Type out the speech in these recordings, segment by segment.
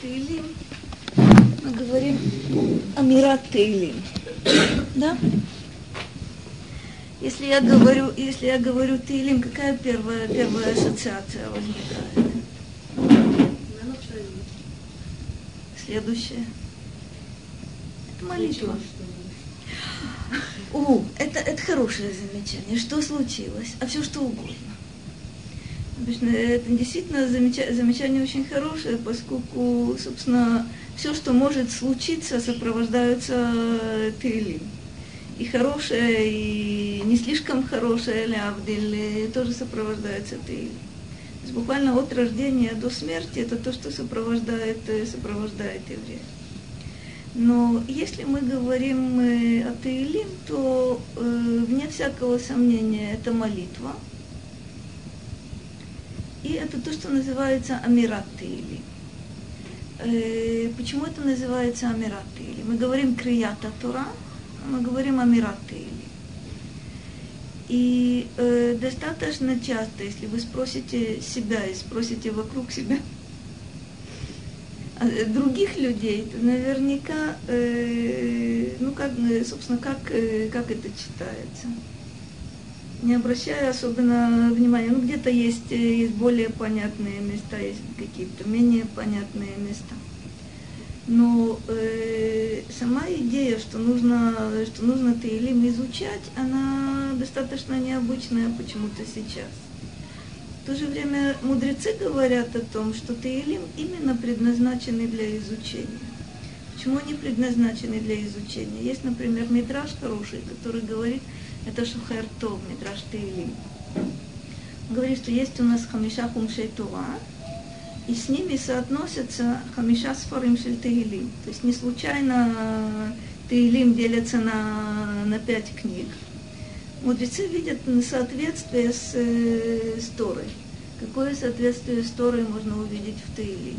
Таилим, мы говорим о Мират Таилим. Да? Если я говорю, если я говорю Таилим, какая первая, первая ассоциация возникает? Следующая. Это молитва. О, это, это хорошее замечание. Что случилось? А все что угодно. Обычно это действительно замечание, очень хорошее, поскольку, собственно, все, что может случиться, сопровождается Тейлим. И хорошее, и не слишком хорошее, лявдиль, тоже сопровождается Тейлим. То есть буквально от рождения до смерти это то, что сопровождает, сопровождает еврея. Но если мы говорим э, о Таилим, то э, вне всякого сомнения это молитва. И это то, что называется Амират Таилим. Э, почему это называется Амират Таилим? Мы говорим Крията Тора, а мы говорим Амират Таилим. И э, достаточно часто, если вы спросите себя и спросите вокруг себя, а, э, других людей, то наверняка, ну как, собственно, как, как это читается. Не обращая особенно внимания, ну где-то есть, э, есть более понятные места, есть какие-то менее понятные места. Но э, сама идея, что нужно, что нужно Таилим изучать, она достаточно необычная почему-то сейчас. В то же время мудрецы говорят о том, что Таилим именно предназначены для изучения. Почему они предназначены для изучения? Есть, например, Мидраш хороший, который говорит, это Шухер Тов, Мидраш Таилим. Говорит, что есть у нас Хамиша Хумшей Тура, и с ними соотносятся Хамиша Сфарим Шель Таилим. То есть не случайно Таилим делятся на, на пять книг мудрецы видят соответствие с, э, с Торой. Какое соответствие с Торой можно увидеть в Таиле?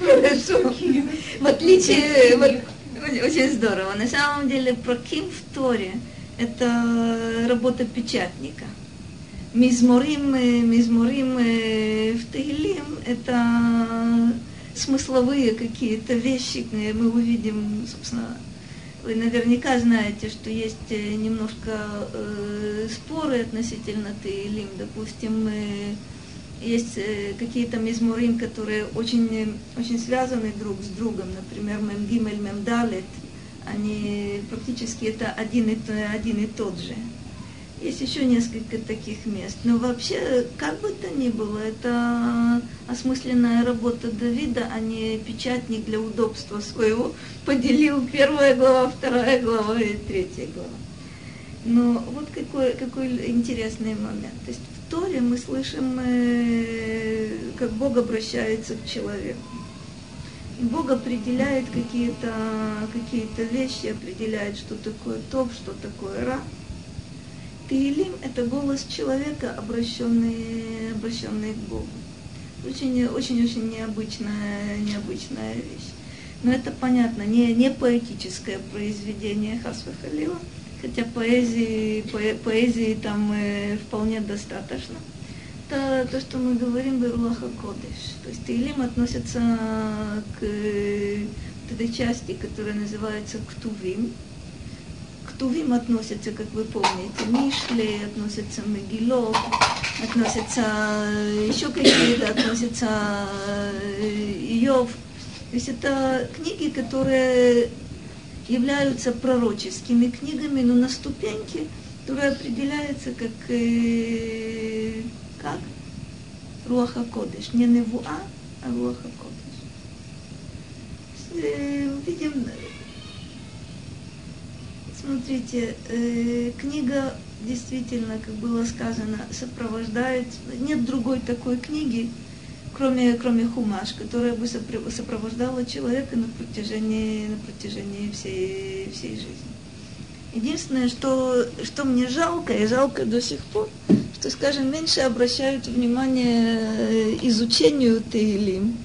Хорошо. В отличие, вот, очень здорово. На самом деле, проким в Торе – это работа печатника – мизморим, мизморим в Таилим – это смысловые какие-то вещи, мы увидим, собственно, вы наверняка знаете, что есть немножко э, споры относительно Таилим. Допустим, э, есть э, какие-то мизморим, которые очень, очень связаны друг с другом. Например, Мемгимель, Мемдалет. Они практически это один и, один и тот же. Есть еще несколько таких мест. Но вообще, как бы то ни было, это осмысленная работа Давида, а не печатник для удобства своего. Поделил первая глава, вторая глава и третья глава. Но вот какой, какой интересный момент. То есть Торе мы слышим, э, как Бог обращается к человеку. И Бог определяет какие-то какие вещи, определяет, что такое топ, что такое ра. Таилим – это голос человека, обращенный, обращенный к Богу. Очень-очень необычная, необычная вещь. Но это понятно, не, не поэтическое произведение Хасвахалила, хотя поэзии, по, поэзии там э, вполне достаточно. Это то, что мы говорим Берулаха Кодыш. То есть Таилим относится к, к этой части, которая называется Ктувим, Тувим относятся, как вы помните, Мишли, относятся Мегилот, относятся еще какие-то, относятся э, Иов. То есть это книги, которые являются пророческими книгами, но на ступеньке, которая определяется как, э, как Руаха Кодыш. Не Невуа, а Руаха Кодыш. Э, видим, Смотрите, э, книга действительно, как было сказано, сопровождает, нет другой такой книги, кроме, кроме Хумаш, которая бы сопровождала человека на протяжении, на протяжении всей, всей жизни. Единственное, что, что мне жалко, и жалко до сих пор, что, скажем, меньше обращают внимание э, изучению Таилим,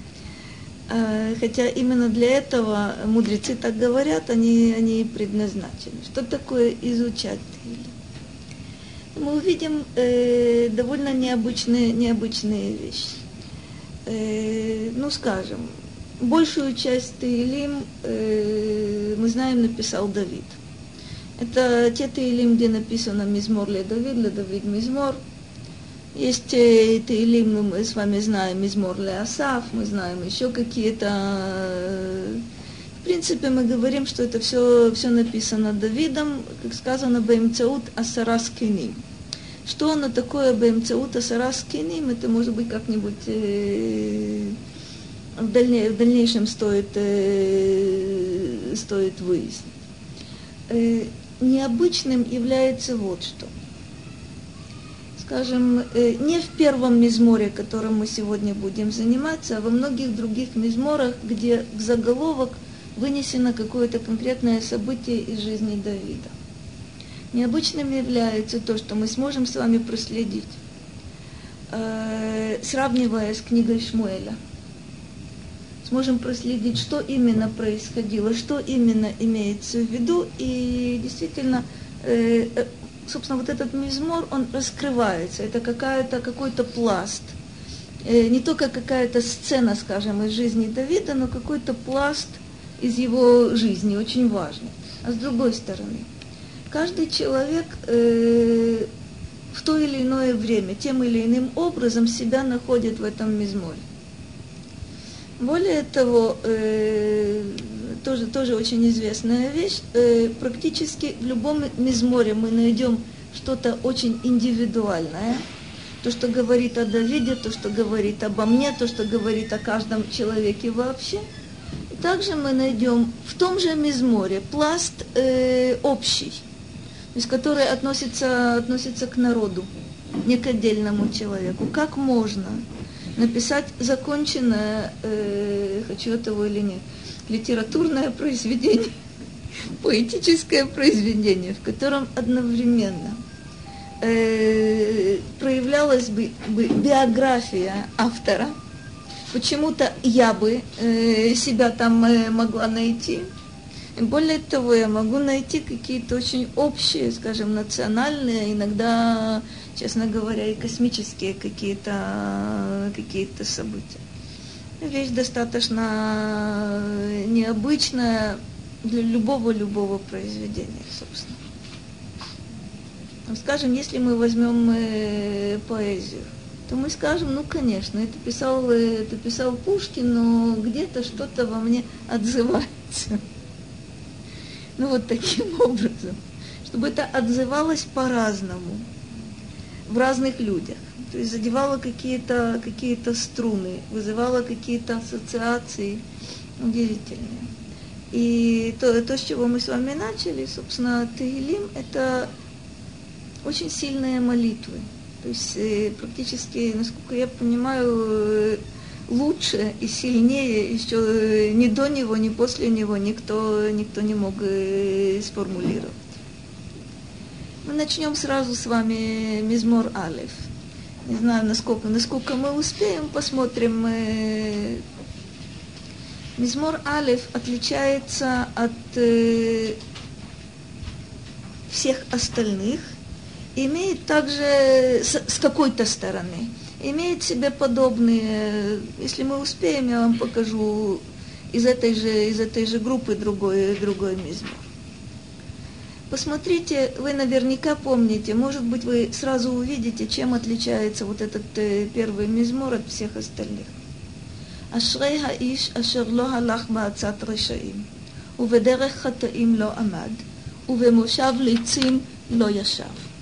А, хотя именно для этого мудрецы так говорят, они, они предназначены. Что такое изучать Тилим? Мы увидим э, довольно необычные, необычные вещи. Э, ну, скажем, большую часть Таилим, э, мы знаем, написал Давид. Это те Таилим, где написано Мизмор для Давид, для Давид Мизмор. Есть э, Таилим, мы с вами знаем Мизмор для Асав, мы знаем еще какие-то... Э, в принципе, мы говорим, что это все, все написано Давидом, как сказано, Баимцаут Асарас Кеним. Что оно такое Баимцаут Асарас Кеним, это может быть как-нибудь... Э, в, дальне, в дальнейшем стоит, э, стоит выяснить. Э, необычным является вот что. Скажем, не в первом мизморе, которым мы сегодня будем заниматься, а во многих других мизморах, где в заголовок вынесено какое-то конкретное событие из жизни Давида. Необычным является то, что мы сможем с вами проследить, э, сравнивая с книгой Шмуэля – сможем проследить, что именно происходило, что именно имеется в виду, и действительно, э, э, собственно, вот этот мизмор, он раскрывается, это какая-то, какой-то пласт, не только какая-то сцена, скажем, из жизни Давида, но какой-то пласт из его жизни, очень важный. А с другой стороны, каждый человек э, в то или иное время, тем или иным образом себя находит в этом мизморе. Более того, э, тоже, тоже очень известная вещь, э, практически в любом мизморе мы найдем что-то очень индивидуальное, то, что говорит о Давиде, то, что говорит обо мне, то, что говорит о каждом человеке вообще. Также мы найдем в том же мизморе пласт э, общий, то есть который относится, относится к народу, не к отдельному человеку. Как можно написать законченное, э, хочу этого или нет, литературное произведение, поэтическое произведение, в котором одновременно э, проявлялась бы, бы биография автора. Почему-то я бы э, себя там э, могла найти. Более того, я могу найти какие-то очень общие, скажем, национальные, иногда честно говоря, и космические какие-то какие события. Вещь достаточно необычная для любого-любого произведения, собственно. Скажем, если мы возьмем э, поэзию, то мы скажем, ну, конечно, это писал, это писал Пушкин, но где-то что-то во мне отзывается. Ну, вот таким образом. Чтобы это отзывалось по-разному в разных людях. То есть задевала какие-то какие струны, вызывала какие-то ассоциации удивительные. И то, то, с чего мы с вами начали, собственно, Тегелим, это очень сильные молитвы. То есть э, практически, насколько я понимаю, э, лучше и сильнее еще э, ни до него, ни после него никто, никто не мог сформулировать. Мы начнем сразу с вами Мизмор Алиф. Не знаю, насколько, насколько мы успеем, посмотрим. Э, Мизмор Алиф отличается от э, всех остальных, имеет также с, с какой-то стороны, имеет себе подобные, э, если мы успеем, я вам покажу из этой же, из этой же группы другой, другой мизмор. Посмотрите, вы наверняка помните, может быть, вы сразу увидите, чем отличается вот этот э, первый мизмор от всех остальных. Ашрей хаиш ашер ло халах решаим, уведерех хатаим ло амад, увемушав лицим ло яшав.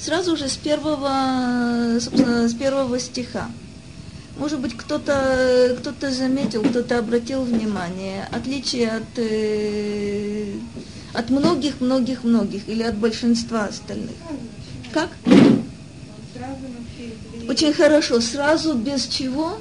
Сразу же с первого, собственно, с первого стиха. Может быть, кто-то кто заметил, кто-то обратил внимание, отличие от э, от многих-многих-многих или от большинства остальных. Как? Очень хорошо. Сразу без чего?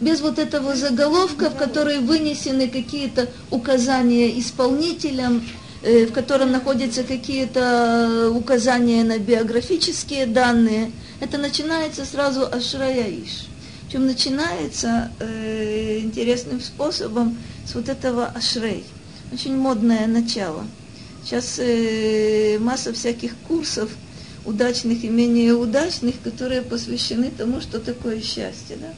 Без вот этого заголовка, в который вынесены какие-то указания исполнителям, в котором находятся какие-то указания на биографические данные. Это начинается сразу Ашрая Иш. Причем начинается э, интересным способом с вот этого ашрей. Очень модное начало. Сейчас э, масса всяких курсов, удачных и менее удачных, которые посвящены тому, что такое счастье. Да?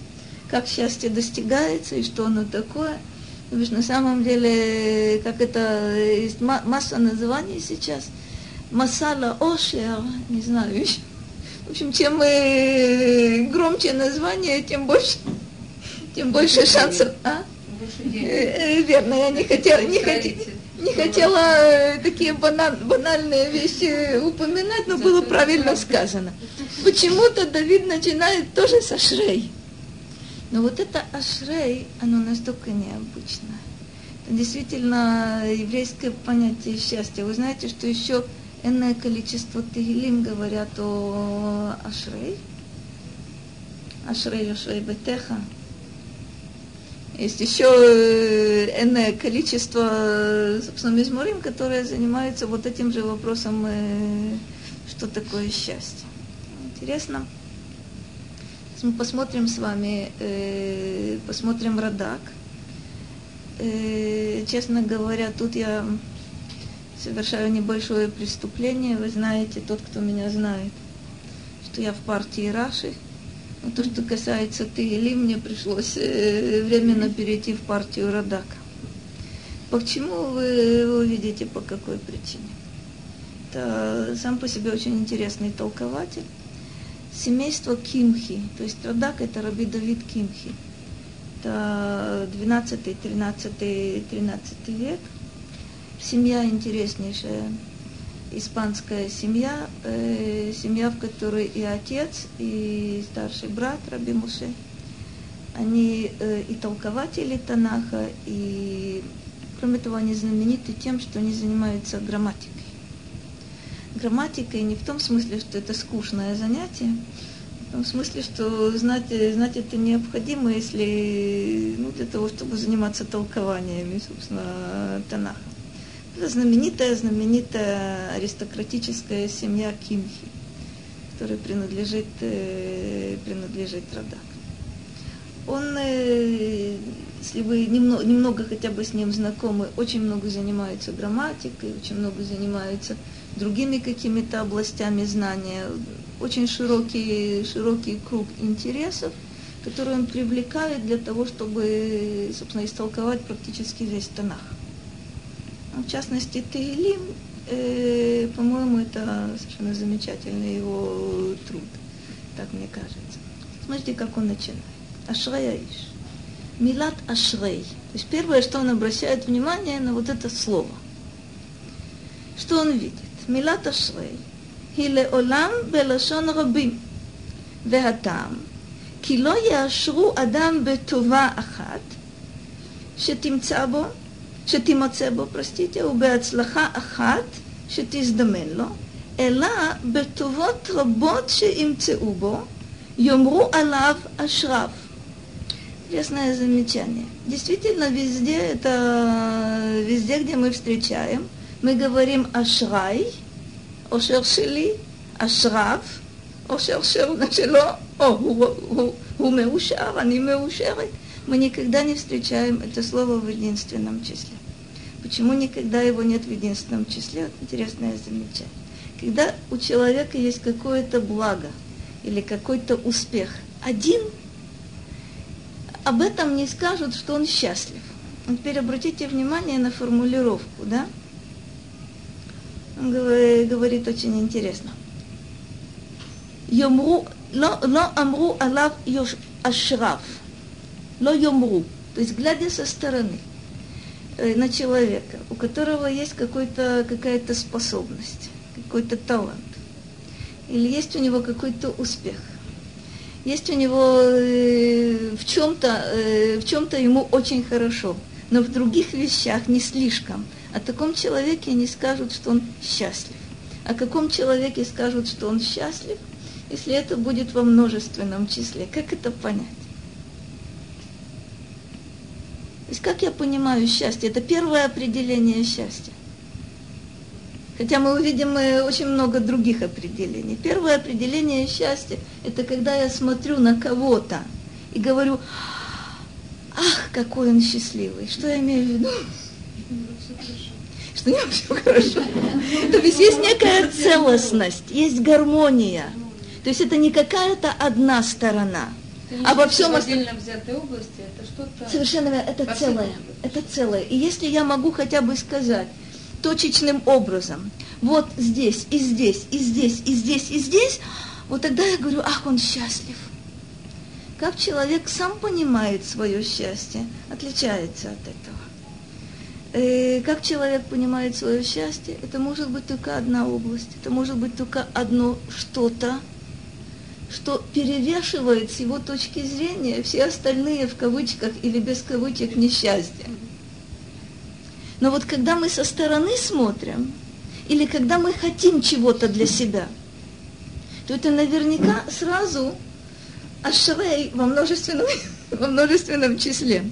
Как счастье достигается и что оно такое. Потому что на самом деле, как это, есть масса названий сейчас. Масала Ошер, не знаю еще. В общем, чем э, громче название, тем больше, тем больше шансов. А? Э, верно, я не хотела, не хотела, не хотела э, такие баналь, банальные вещи упоминать, но было правильно сказано. Почему-то Давид начинает тоже с Ашрей. Но вот это Ашрей, оно настолько необычное. Это действительно еврейское понятие счастья. Вы знаете, что еще энное количество тегилим говорят о Ашрей. Ашрей, Ашрей Бетеха. Есть еще э, энное количество, собственно, мизморим, которые занимаются вот этим же вопросом, э, что такое счастье. Интересно. Мы посмотрим с вами, э, посмотрим Радак. Честно говоря, тут я совершаю небольшое преступление. Вы знаете, тот, кто меня знает, что я в партии Раши. Но то, что касается ты или мне пришлось э, временно перейти в партию Радака. Почему вы увидите, по какой причине? Это сам по себе очень интересный толкователь. Семейство Кимхи, то есть Радак это Раби Давид Кимхи. Это 12, 13, 13 век – семья интереснейшая, испанская семья, э, семья, в которой и отец, и старший брат Раби Муше, они э, и толкователи Танаха, и кроме того, они знамениты тем, что они занимаются грамматикой. Грамматикой не в том смысле, что это скучное занятие, в том смысле, что знать, знать это необходимо, если, ну, для того, чтобы заниматься толкованиями, собственно, Танаха. Это знаменитая, знаменитая аристократическая семья Кимхи, которая принадлежит, э, принадлежит Радак. Он, э, если вы немного, немного хотя бы с ним знакомы, очень много занимается грамматикой, очень много занимается другими какими-то областями знания, очень широкий, широкий круг интересов, который он привлекает для того, чтобы, собственно, истолковать практически весь Танах. В частности, Тейлим, э, по-моему, это совершенно замечательный его труд, так мне кажется. Смотрите, как он начинает. Ашрей Аиш. Милат Ашрей. То есть первое, что он обращает внимание на вот это слово. Что он видит? Милат Ашрей. היא Олам בלשון רבים. והטעם, כי לא יאשרו אדם בטובה אחת, שתמצא בו שתימצא בו, простите, ובהצלחה אחת שתזדמן לו, אלא בטובות רבות שימצאו בו, יאמרו עליו אשריו. Интересное замечание. Действительно, везде, это везде, где мы встречаем, мы говорим ашрай, אושר שלי, אשריו, אושר שלו, או הוא, הוא, הוא מאושר, אני מאושרת. Мы никогда не встречаем это слово в единственном числе. Почему никогда его нет в единственном числе? Вот интересное замечание. Когда у человека есть какое-то благо или какой-то успех, один, об этом не скажут, что он счастлив. Вот теперь обратите внимание на формулировку, да? Говорит очень интересно. Йомру, ло, ло амру алав ашраф. Ло йомру. То есть, глядя со стороны – Э, на человека, у которого есть какая-то способность, какой-то талант, или есть у него какой-то успех, есть у него э, в чем-то, э, в чем-то ему очень хорошо, но в других вещах не слишком. О таком человеке не скажут, что он счастлив. О каком человеке скажут, что он счастлив, если это будет во множественном числе? Как это понять? То есть как я понимаю счастье? Это первое определение счастья. Хотя мы увидим очень много других определений. Первое определение счастья – это когда я смотрю на кого-то и говорю, ах, какой он счастливый. Что я имею в виду? Что не все хорошо. То есть есть некая целостность, есть гармония. То есть это не какая-то одна сторона. А во всем отдельно взятой области это что-то... Совершенно верно, это целое. Это целое. И если я могу хотя бы сказать точечным образом, вот здесь, и здесь, и здесь, и здесь, и здесь, вот тогда я говорю, ах, он счастлив. Как человек сам понимает свое счастье, отличается от этого. Э, как человек понимает свое счастье, это может быть только одна область, это может быть только одно что-то, что перевешивает с его точки зрения все остальные в кавычках или без кавычек несчастья. Но вот когда мы со стороны смотрим, или когда мы хотим чего-то для себя, то это наверняка сразу ашрей во множественном, во множественном числе.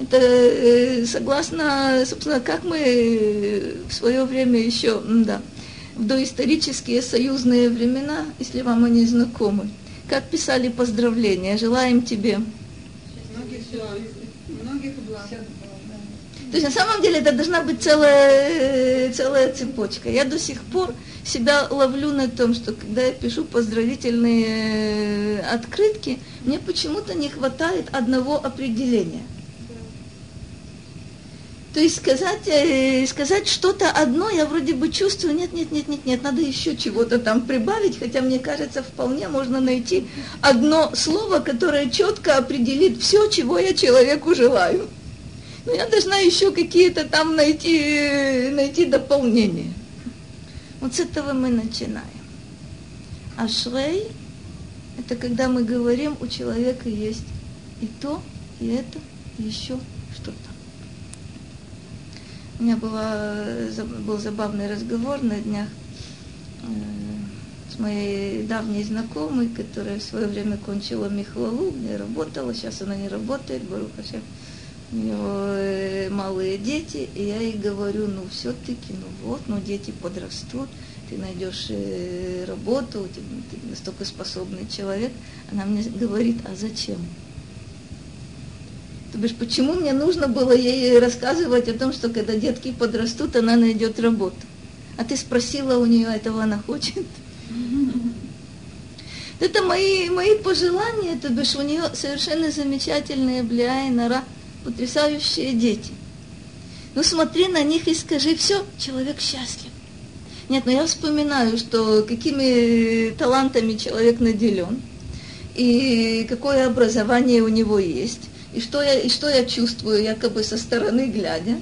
Это э, согласно, собственно, как мы в свое время еще, да, в доисторические союзные времена, если вам они знакомы, как писали поздравления, желаем тебе. Многих, многих благ. То есть на самом деле это должна быть целая, целая цепочка. Я до сих пор себя ловлю на том, что когда я пишу поздравительные э, открытки, мне почему-то не хватает одного определения. То есть сказать, э, сказать что-то одно, я вроде бы чувствую, нет, нет, нет, нет, нет, надо еще чего-то там прибавить, хотя мне кажется, вполне можно найти одно слово, которое четко определит все, чего я человеку желаю. Но я должна еще какие-то там найти, найти дополнения. Вот с этого мы начинаем. А шрей – это когда мы говорим, у человека есть и то, и это, и еще что-то. У меня была, был забавный разговор на днях э, с моей давней знакомой, которая в свое время кончила Михлалу, где работала, сейчас она не работает, Барухашев у него э, малые дети, и я ей говорю, ну все-таки, ну вот, ну дети подрастут, ты найдешь э, работу, ты настолько способный человек. Она мне говорит, а зачем? То бишь, почему мне нужно было ей рассказывать о том, что когда детки подрастут, она найдет работу? А ты спросила у нее, этого она хочет? Это мои, мои пожелания, то бишь у нее совершенно замечательные бляй, нара, потрясающие дети. Ну смотри на них и скажи, все, человек счастлив. Нет, но я вспоминаю, что какими талантами человек наделен, и какое образование у него есть, и что я, и что я чувствую, якобы со стороны глядя.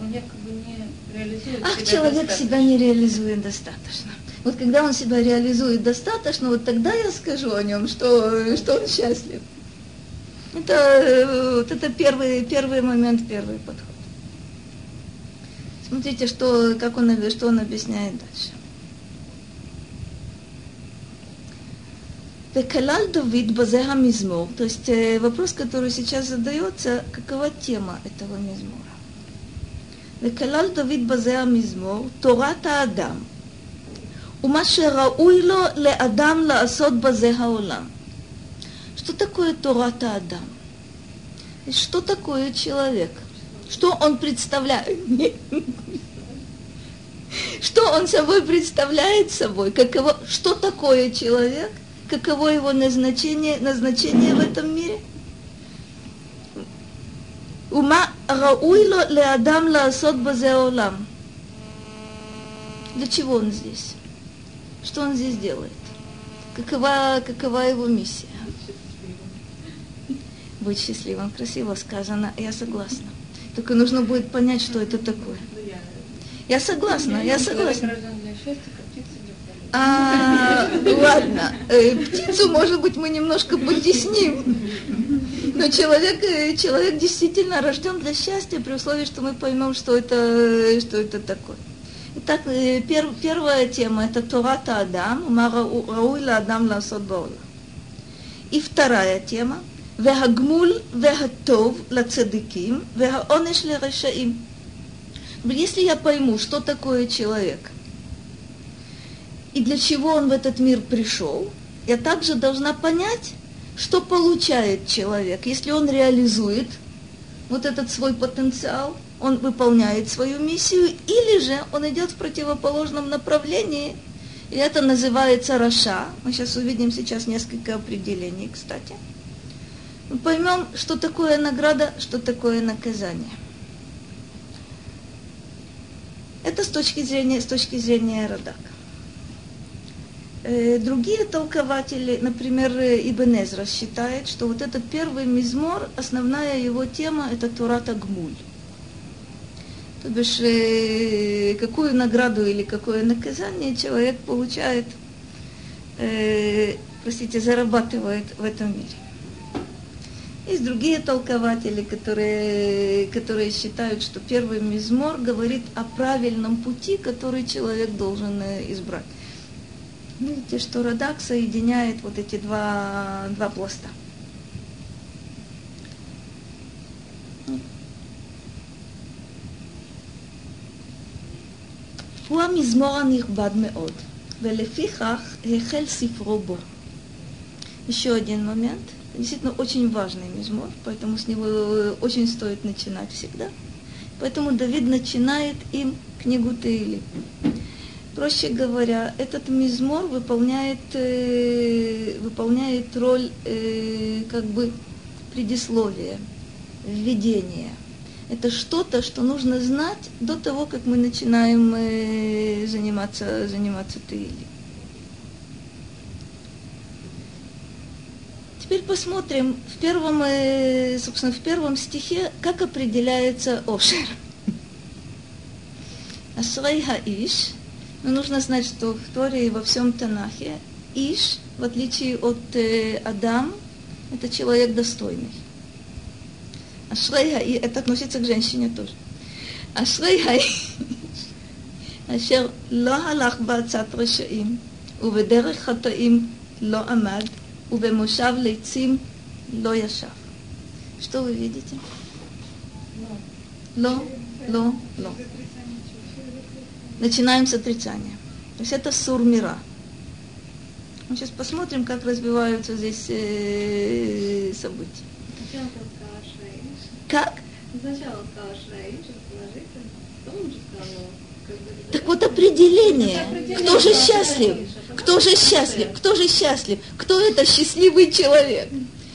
Он якобы не реализует Ах, себя человек достаточно. себя не реализует достаточно. Вот когда он себя реализует достаточно, вот тогда я скажу о нем, что, что он счастлив. Это, вот это первый, первый момент, первый подход. Смотрите, что, как он, что он объясняет дальше. Векалаль Давид Базеха Мизмор. То есть э, вопрос, который сейчас задается, какова тема этого мизмора? Векалаль Давид Базеха Мизмор, Тората Адам. Ума шерауйло ле Адам лаасот Базеха Олам. Что такое Тората Адам? И что такое человек? Что он представляет? Что он собой представляет собой? Каково, что такое человек – каково его назначение, назначение в этом мире. Ума рауило ле адам лаасот базеолам. Для чего он здесь? Что он здесь делает? Какова, какова его миссия? Быть счастливым. Красиво сказано, я согласна. Только нужно будет понять, что это такое. Я согласна, я согласна. А, ладно, э, птицу, может быть, мы немножко потесним. Но человек, э, человек действительно рожден для счастья, при условии, что мы поймем, что это, что это такое. Итак, э, пер, первая тема – это Тората Адам, Мара Рауила Адам Ласот Баула. И вторая тема – Вегагмуль Вегатов Лацедиким Вегаонеш Лерашаим. Если я пойму, что такое человек – и для чего он в этот мир пришел, я также должна понять, что получает человек, если он реализует вот этот свой потенциал, он выполняет свою миссию, или же он идет в противоположном направлении, и это называется Раша. Мы сейчас увидим сейчас несколько определений, кстати. Мы поймем, что такое награда, что такое наказание. Это с точки зрения, с точки зрения Радака. Э, другие толкователи, например, Ибн Эзра считает, что вот этот первый мизмор, основная его тема – это Турата Гмуль. То бишь, э, какую награду или какое наказание человек получает, э, простите, зарабатывает в этом мире. Есть другие толкователи, которые, которые считают, что первый мизмор говорит о правильном пути, который человек должен э, избрать. Видите, что Радак соединяет вот эти два, два пласта. הוא המזמור הנכבד מאוד, ולפיכך החל ספרו בו. Еще один момент – действительно очень важный мизмор, поэтому с него э, очень стоит начинать всегда. Поэтому Давид начинает им книгу Таили. Проще говоря, этот мизмор выполняет, э, выполняет роль э, как бы предисловия, введения. Это что-то, что нужно знать до того, как мы начинаем э, заниматься, заниматься Таили. Теперь посмотрим в первом, э, собственно, в первом стихе, как определяется Ошер. Ашрей Иш. Но нужно знать, что в Торе и во всем Танахе Иш, в отличие от э, Адам, это человек достойный. Ашрей и это относится к женщине тоже. Ашрей Иш. אשר לא הלך בעצת רשעים ובדרך חטאים לא עמד ובמושב лейцим ло яшав. Что вы видите? Ло, ло, ло. Начинаем с отрицания. То есть это сурмира. Мы сейчас посмотрим, как развиваются здесь э, события. Как? Сначала сказала Шраиш, положительно, потом уже сказала так вот определение. Кто же счастлив? Кто же счастлив? Кто же счастлив? Кто это счастливый человек,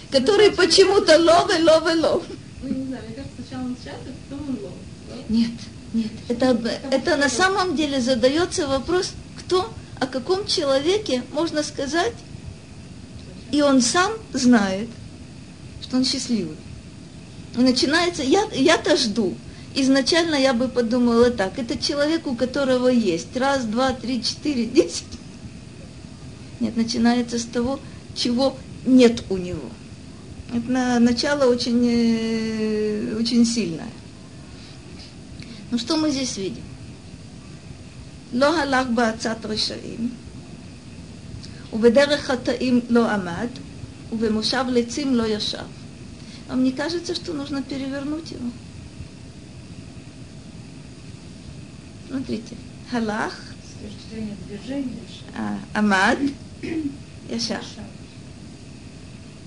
который почему-то лове, лове, лов? Нет, нет. Это, это на самом деле задается вопрос, кто, о каком человеке можно сказать, и он сам знает, что он счастливый. И начинается, я, я-то жду, изначально я бы подумала так, это человек, у которого есть раз, два, три, четыре, десять. Нет, начинается с того, чего нет у него. Это на, начало очень, э, очень сильное. Ну что мы здесь видим? לא הלך בעצת רשעים, ובדרך חטאים לא עמד, ובמושב לצים לא ישב. Вам не кажется, что нужно перевернуть его? Смотрите. Халах. А, Амад. Яша.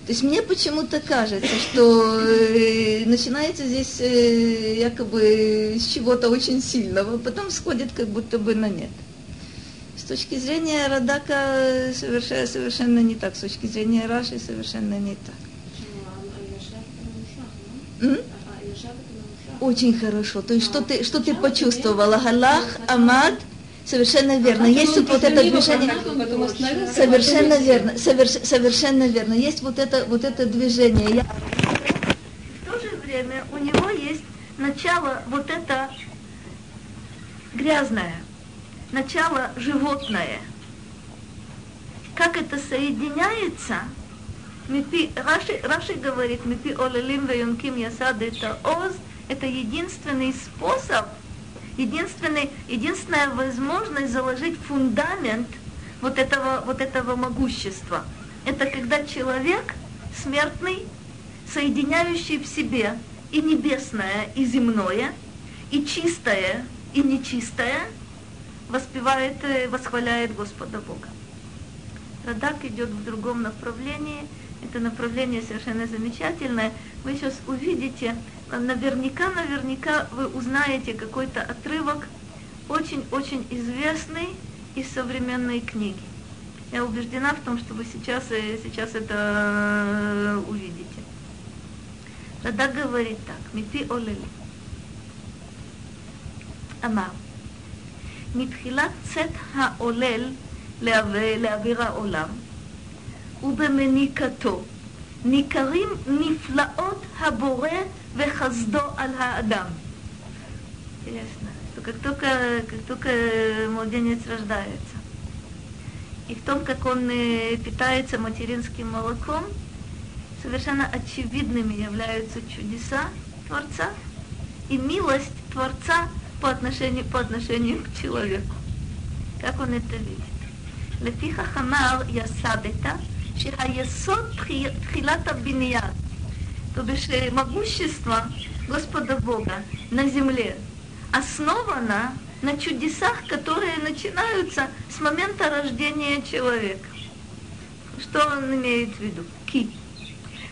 То есть мне почему-то кажется, что э, начинается здесь э, якобы с чего-то очень сильного, потом сходит как будто бы на нет. С точки зрения Радака совершенно, совершенно не так, с точки зрения Раши совершенно не так. М? Очень хорошо. То есть что ты, что ты почувствовала? Галах, Амад, совершенно верно. Есть тут вот это движение. Совершенно верно, соверш, совершенно верно. Есть вот это, вот это движение. Я... В то же время у него есть начало вот это грязное, начало животное. Как это соединяется? Раши, Раши говорит, мипи олелим веюнким ясад это оз, это единственный способ, единственный, единственная возможность заложить фундамент вот этого, вот этого могущества. Это когда человек смертный, соединяющий в себе и небесное, и земное, и чистое, и нечистое, воспевает, восхваляет Господа Бога. Радак идет в другом направлении. Это направление совершенно замечательное. Вы сейчас увидите, наверняка, наверняка вы узнаете какой-то отрывок, очень-очень известный из современной книги. Я убеждена в том, что вы сейчас, э, сейчас это э, увидите. Радак говорит так, мипи олели. אמר, מתחילת צאת העולל לאוויר העולם ובמניקתו ניכרים נפלאות הבורא вехаздо аль-Адам. Интересно, что как только, как только младенец рождается, и в том, как он э, питается материнским молоком, совершенно очевидными являются чудеса Творца и милость Творца по отношению, по отношению к человеку. Как он это видит? Лефиха хамал ясадета, шиха ясот тхилата то бишь э, могущество Господа Бога на земле основано на чудесах, которые начинаются с момента рождения человека. Что он имеет в виду? Ки.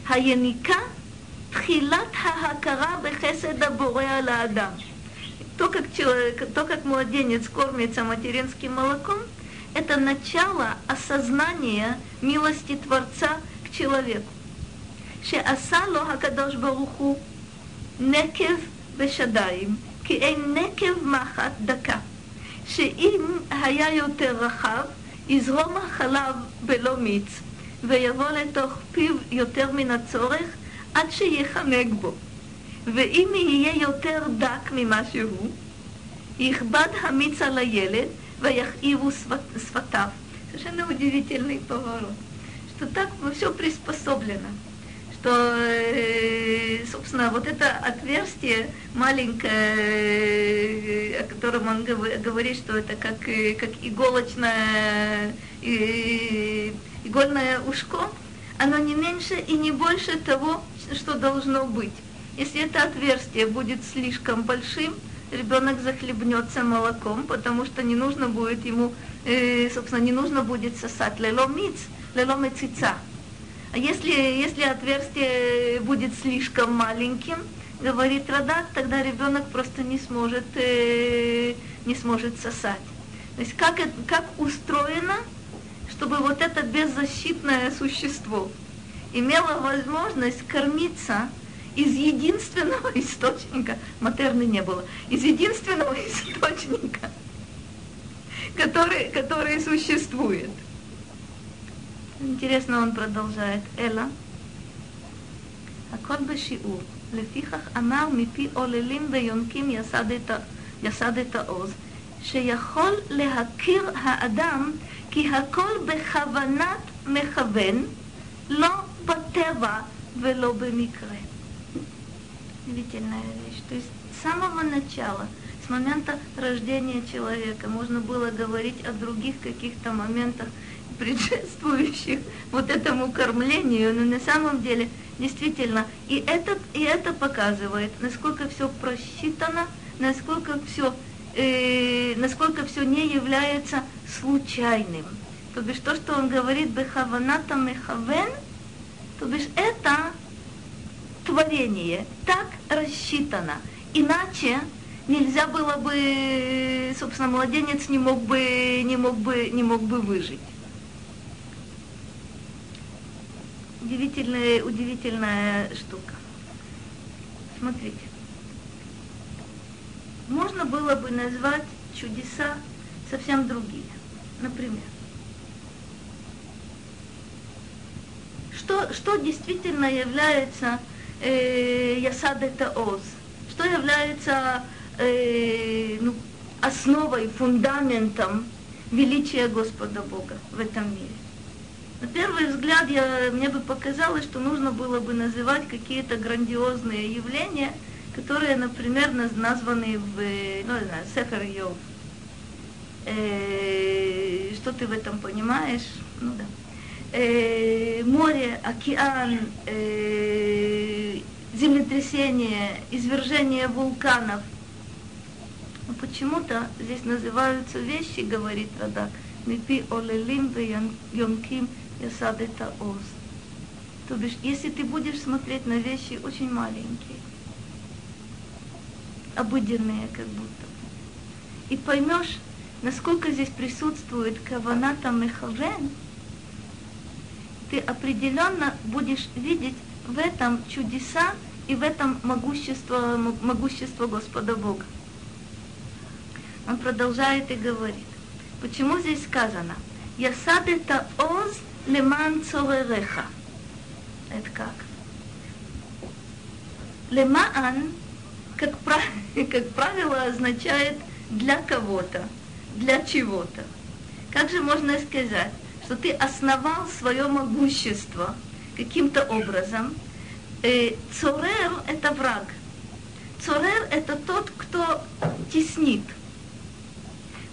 Хаяника тхилат хахакара бехеседа буреа адам. То, как человек, то, как младенец кормится материнским молоком, это начало осознания милости Творца к человеку. שעשה לו הקדוש ברוך הוא נקב ושדיים, כי אין נקב מחט דקה. שאם היה יותר רחב, יזרום החלב בלא מיץ, ויבוא לתוך פיו יותר מן הצורך, עד שיחנק בו. ואם יהיה יותר דק ממה שהוא, יכבד המיץ על הילד, ויכאיבו שפתיו. Совершенно удивительный поворот. Что так все приспособлено. Что, э, собственно, вот это отверстие маленькое, о котором он говорит, что это как, э, как иголочное, игольное ушко, оно не меньше и не больше того, что должно быть. Если это отверстие будет слишком большим, ребенок захлебнется молоком, потому что не нужно будет ему, э, собственно, не нужно будет сосать леломиц, леломицица. Если, если отверстие будет слишком маленьким, говорит Радак, тогда ребенок просто не сможет, э, не сможет сосать. То есть как, как устроено, чтобы вот это беззащитное существо имело возможность кормиться из единственного источника, матерны не было, из единственного источника, который, который существует. Интересно, он продолжает. Эла. הכל בשיעור. לפיכך אמר מפי עוללים ויונקים יסד את, יסד את העוז, שיכול להכיר האדם כי הכל בכוונת מכוון, לא בטבע ולא במקרה. удивительная вещь. То есть с самого начала, с момента рождения человека, можно было говорить о других каких-то моментах, предшествующих вот этому кормлению, но на самом деле действительно и это, и это показывает, насколько все просчитано, насколько все, э, насколько все не является случайным. То бишь то, что он говорит бехаваната мехавен, то бишь это творение так рассчитано. Иначе нельзя было бы, собственно, младенец не мог бы, не мог бы, не мог бы выжить. Удивительная, удивительная штука. Смотрите. Можно было бы назвать чудеса совсем другие. Например, что, что действительно является э, Ясад это Оз, что является э, ну, основой, фундаментом величия Господа Бога в этом мире. На первый взгляд я, мне бы показалось, что нужно было бы называть какие-то грандиозные явления, которые, например, названы в ну, не знаю, Сефер Йов. Э, что ты в этом понимаешь? Ну да. Э, море, океан, э, землетрясение, извержение вулканов. Но почему-то здесь называются вещи, говорит Радак, мипи олелим веонким ясад это оз. То бишь, если ты будешь смотреть на вещи очень маленькие, обыденные как будто, и поймешь, насколько здесь присутствует каваната мехавен, ты определенно будешь видеть в этом чудеса и в этом могущество, могущество Господа Бога. Он продолжает и говорит, почему здесь сказано, «Ясад это оз леман цоререха». Это как? Лемаан, как, как правило, означает для кого-то, для чего-то. Как же можно сказать, что ты основал свое могущество каким-то образом? Э, цорер – это враг. Цорер – это тот, кто теснит.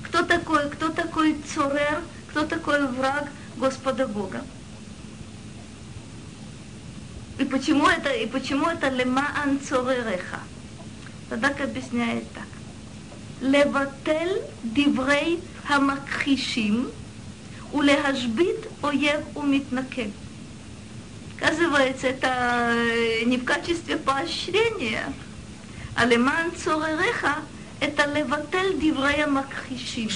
Кто такой, кто такой цорер, кто такой враг Господа Бога. И почему это, и почему это лема цоререха? Тогда объясняет так. Леватель диврей хамакхишим улехашбит оев умитнаке. Оказывается, это э, не в качестве поощрения, а леман цоререха это леватель диврея макхишим.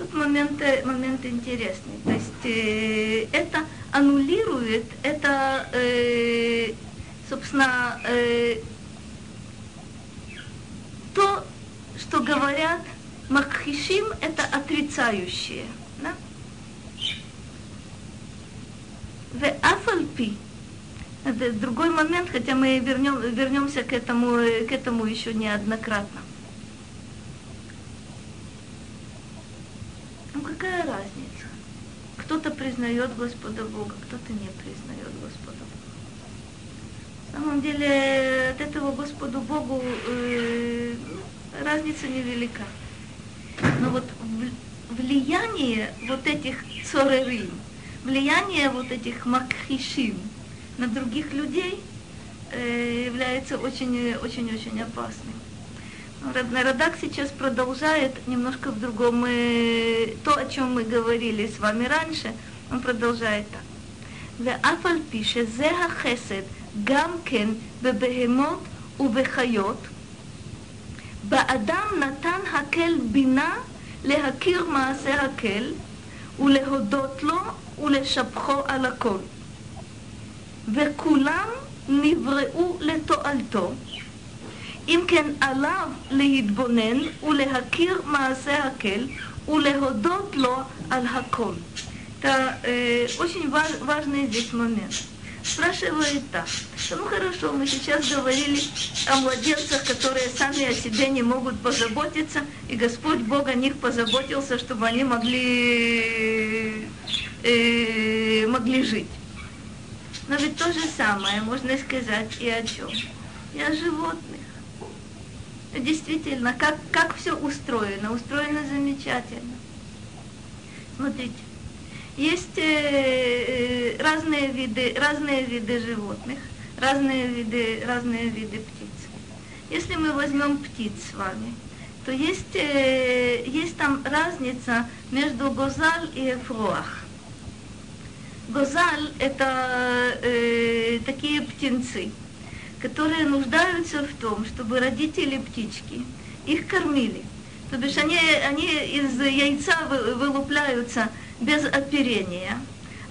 Тут момент, момент интересный. То есть э, это аннулирует, это, э, собственно, э, то, что говорят макхишим, это отрицающее. Да? В афальпи, это другой момент, хотя мы вернем, вернемся к этому, к этому еще неоднократно. Ну какая разница? Кто-то признает Господа Бога, кто-то не признает Господа Бога. На самом деле от этого Господу Богу э, разница невелика. Но вот влияние вот этих цорерим, влияние вот этих макхишим на других людей э, является очень-очень-очень опасным. Радак сейчас продолжает немножко в другом, э, то, о чем мы говорили с вами раньше, он продолжает так. ואף על פי שזה החסד גם כן בבהמות ובחיות, באדם נתן הקל בינה להכיר מעשה הקל ולהודות לו ולשבחו על הכל. וכולם נבראו לתועלתו, אם כן עליו להתבונן ולהכיר מעשה הקל ולהודות לו על הכל. Это э, очень важ, важный здесь момент. Спрашивает так, ну хорошо, мы сейчас говорили о младенцах, которые сами о себе не могут позаботиться, и Господь Бог о них позаботился, чтобы они могли, э, могли жить. Но ведь то же самое можно сказать и о чем? И о животных. Действительно, как, как все устроено? Устроено замечательно. Смотрите, есть э, э, разные виды, разные виды животных, разные виды, разные виды птиц. Если мы возьмем птиц с вами, то есть, э, есть там разница между гозаль и эфруах. Гозаль – это э, такие птенцы, которые нуждаются в том, чтобы родители птички их кормили. То бишь они, они из яйца вылупляются без оперения.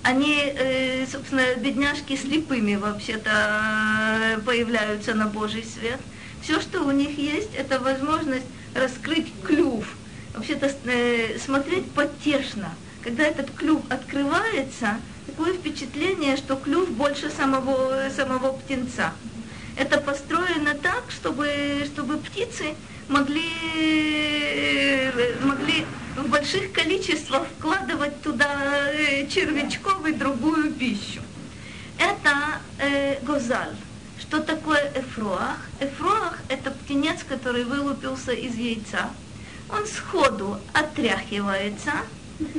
Они, э, собственно, бедняжки слепыми вообще-то э, появляются на Божий свет. Все, что у них есть, это возможность раскрыть клюв. Вообще-то э, смотреть потешно. Когда этот клюв открывается, такое впечатление, что клюв больше самого, самого птенца. Это построено так, чтобы, чтобы птицы могли, могли в больших количествах вкладывать туда э, червячков и другую пищу. Это э, гозаль. Что такое эфроах? Эфроах – это птенец, который вылупился из яйца. Он сходу отряхивается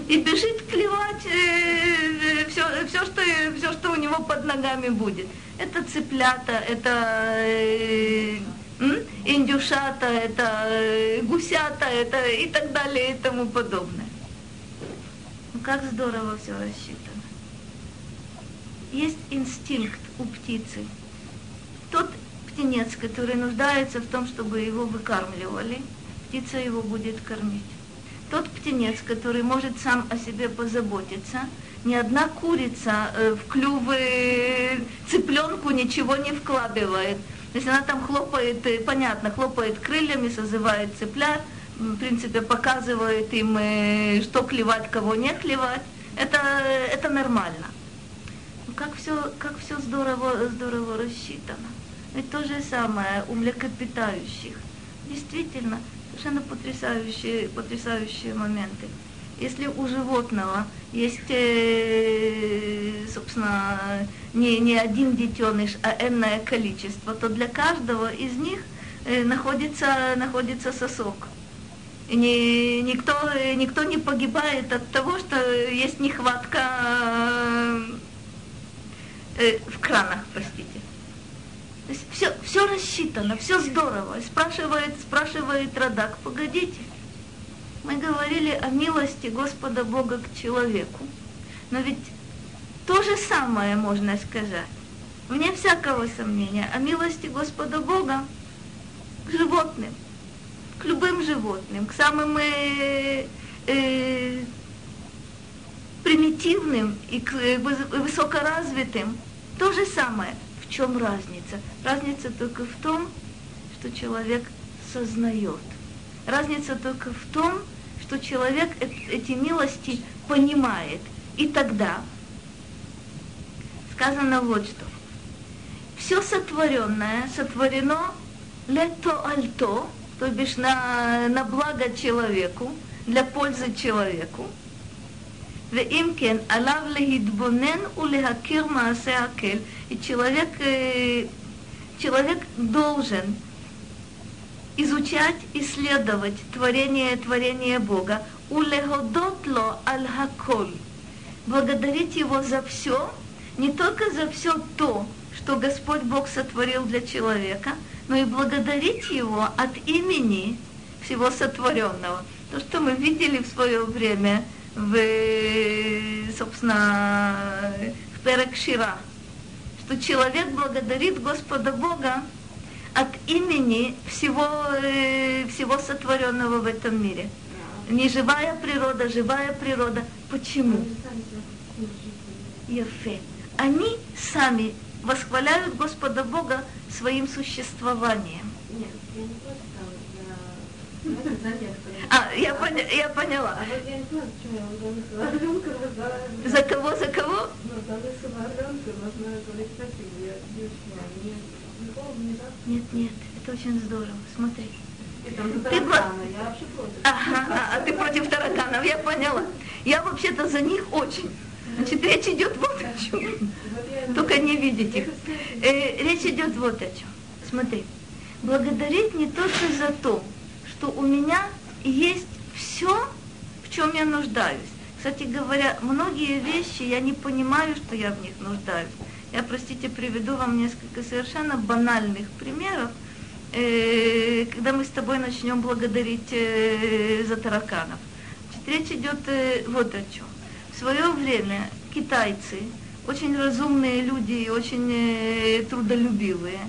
и бежит клевать э, все, все, что, все, что у него под ногами будет. Это цыплята, это э, индюшата, это э, гусята, это и так далее и тому подобное. Ну как здорово все рассчитано. Есть инстинкт у птицы. Тот птенец, который нуждается в том, чтобы его выкармливали, птица его будет кормить. Тот птенец, который может сам о себе позаботиться, ни одна курица э, в клювы цыпленку ничего не вкладывает. То есть она там хлопает, э, понятно, хлопает крыльями, созывает цыплят, в принципе, показывает им, э, что клевать, кого не клевать. Это, это нормально. Но как все, как все здорово, здорово рассчитано. И то же самое у млекопитающих. Действительно, совершенно потрясающие, потрясающие моменты. Если у животного есть, э, собственно, не, не один детеныш, а энное количество, то для каждого из них э, находится, находится сосок. И ни, никто, никто не погибает от того, что есть нехватка э, в кранах, простите. Все, все рассчитано, все здорово. Спрашивает, спрашивает Радак, погодите, мы говорили о милости Господа Бога к человеку. Но ведь то же самое можно сказать, вне всякого сомнения, о милости Господа Бога к животным, к любым животным, к самым э, э, примитивным и к э, высокоразвитым. То же самое – в чем разница? Разница только в том, что человек сознает. Разница только в том, что человек эти милости понимает. И тогда сказано вот что. Все сотворенное сотворено лето альто, то бишь на, на благо человеку, для пользы человеку. ואם כן, עליו להתבונן ולהכיר מעשה הקל. И человек, человек должен изучать, исследовать творение, творение Бога. Улеходот ло аль хаколь. Благодарить Его за все, не только за все то, что Господь Бог сотворил для человека, но и благодарить Его от имени всего сотворенного. То, что мы видели в свое время – в, собственно, в Перекшира, что человек благодарит Господа Бога от имени всего, э, всего сотворенного в этом мире. Не живая природа, живая природа. Почему? Ефе. Они сами восхваляют Господа Бога своим существованием. Нет, я а, я, поня, я поняла. За кого, за кого? Нет, нет, это очень здорово. Смотри. Ты про... Ага, а, а ты против тараканов, я поняла. Я вообще-то за них очень. Значит, речь идет вот о чем. Только не видите их. Э, речь идет вот о чем. Смотри. Благодарить не только за то, что у меня есть все, в чем я нуждаюсь. Кстати говоря, многие вещи я не понимаю, что я в них нуждаюсь. Я, простите, приведу вам несколько совершенно банальных примеров, э, когда мы с тобой начнем благодарить э, за тараканов. Речь идет э, вот о чем. В свое время китайцы, очень разумные люди и очень трудолюбивые,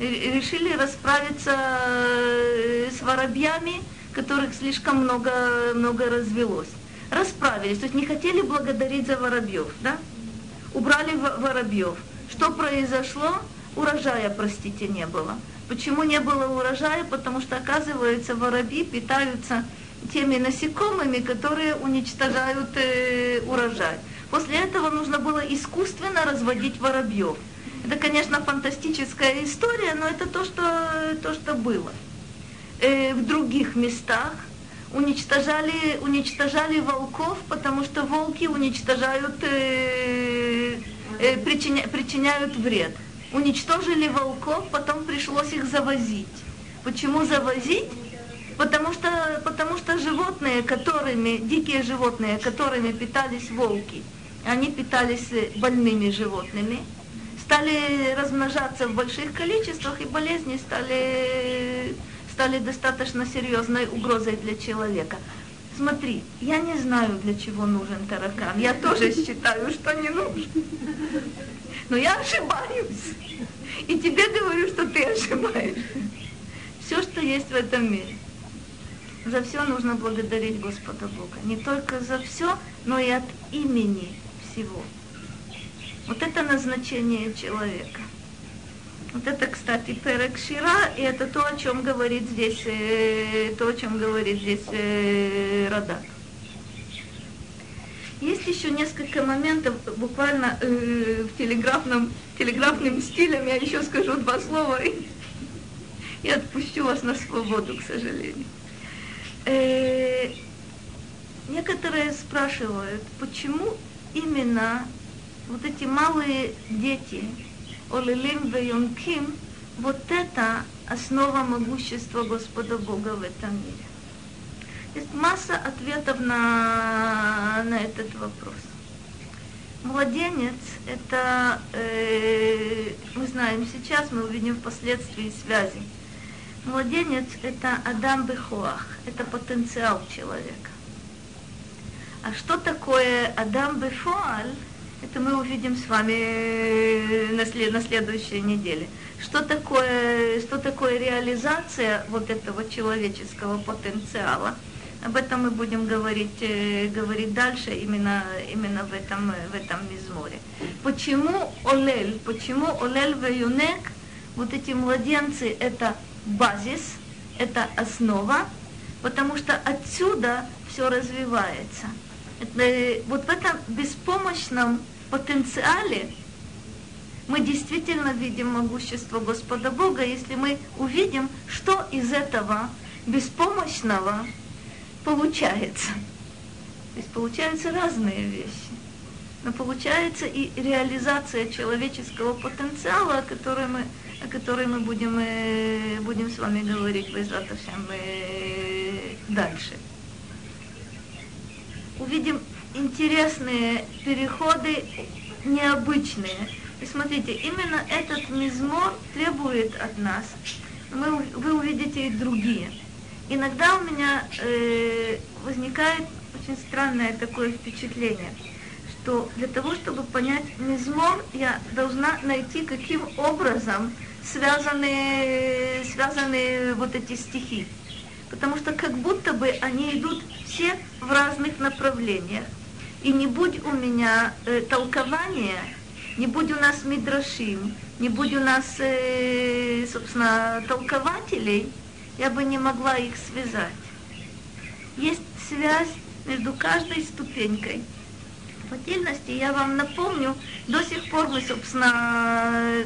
решили расправиться э, с воробьями, которых слишком много, много развелось. Расправились, то есть не хотели благодарить за воробьев, да? Убрали воробьев. Что произошло? Урожая, простите, не было. Почему не было урожая? Потому что, оказывается, воробьи питаются теми насекомыми, которые уничтожают э, урожай. После этого нужно было искусственно разводить воробьев. Это, конечно, фантастическая история, но это то, что, то, что было. Э, в других местах уничтожали, уничтожали волков, потому что волки уничтожают, э, э, причиня, причиняют вред. Уничтожили волков, потом пришлось их завозить. Почему завозить? Потому что, потому что животные, которыми, дикие животные, которыми питались волки, они питались больными животными, стали размножаться в больших количествах, и болезни стали, стали достаточно серьезной угрозой для человека. смотри, я не знаю, для чего нужен таракан. Я тоже считаю, что не нужен. Но я ошибаюсь. И тебе говорю, что ты ошибаешься. Все, что есть в этом мире. За все нужно благодарить Господа Бога. Не только за все, но и от имени всего. Вот это назначение человека. Вот это, кстати, Перек Шира, и это то, о чем говорит здесь, э, то, о чем говорит здесь э, Радак. Есть еще несколько моментов, буквально э, в телеграфном, телеграфным стилем я еще скажу два слова и, и отпущу вас на свободу, к сожалению. Э, некоторые спрашивают, почему именно вот эти малые дети, Олилим Вейонким, вот это основа могущества Господа Бога в этом мире. Есть масса ответов на, на этот вопрос. Младенец – это, э, мы знаем сейчас, мы увидим впоследствии связи. Младенец – это Адам Бехуах, это потенциал человека. А что такое Адам Бефуаль – это мы увидим с вами э, на, след, на следующей неделе. Что такое, что такое реализация вот этого человеческого потенциала? Об этом мы будем говорить, э, говорить дальше, именно, именно в этом, в этом мизморе. Почему Олель, почему Олель Ваюнек, вот эти младенцы, это базис, это основа, потому что отсюда все развивается. Это, вот в этом беспомощном потенциале мы действительно видим могущество Господа Бога, если мы увидим, что из этого беспомощного получается. То есть получаются разные вещи. Но получается и реализация человеческого потенциала, о которой мы, о которой мы будем, э, будем с вами говорить в Изратовшем э, дальше. Увидим интересные переходы, необычные. И смотрите, именно этот мизмор требует от нас, мы, вы увидите и другие. Иногда у меня э, возникает очень странное такое впечатление, что для того, чтобы понять мизмор, я должна найти, каким образом связаны, связаны вот эти стихи. Потому что как будто бы они идут все в разных направлениях. И не будь у меня э, толкования, не будь у нас мидрашим, не будь у нас, э, собственно, толкователей, я бы не могла их связать. Есть связь между каждой ступенькой. В отдельности я вам напомню, до сих пор мы, собственно,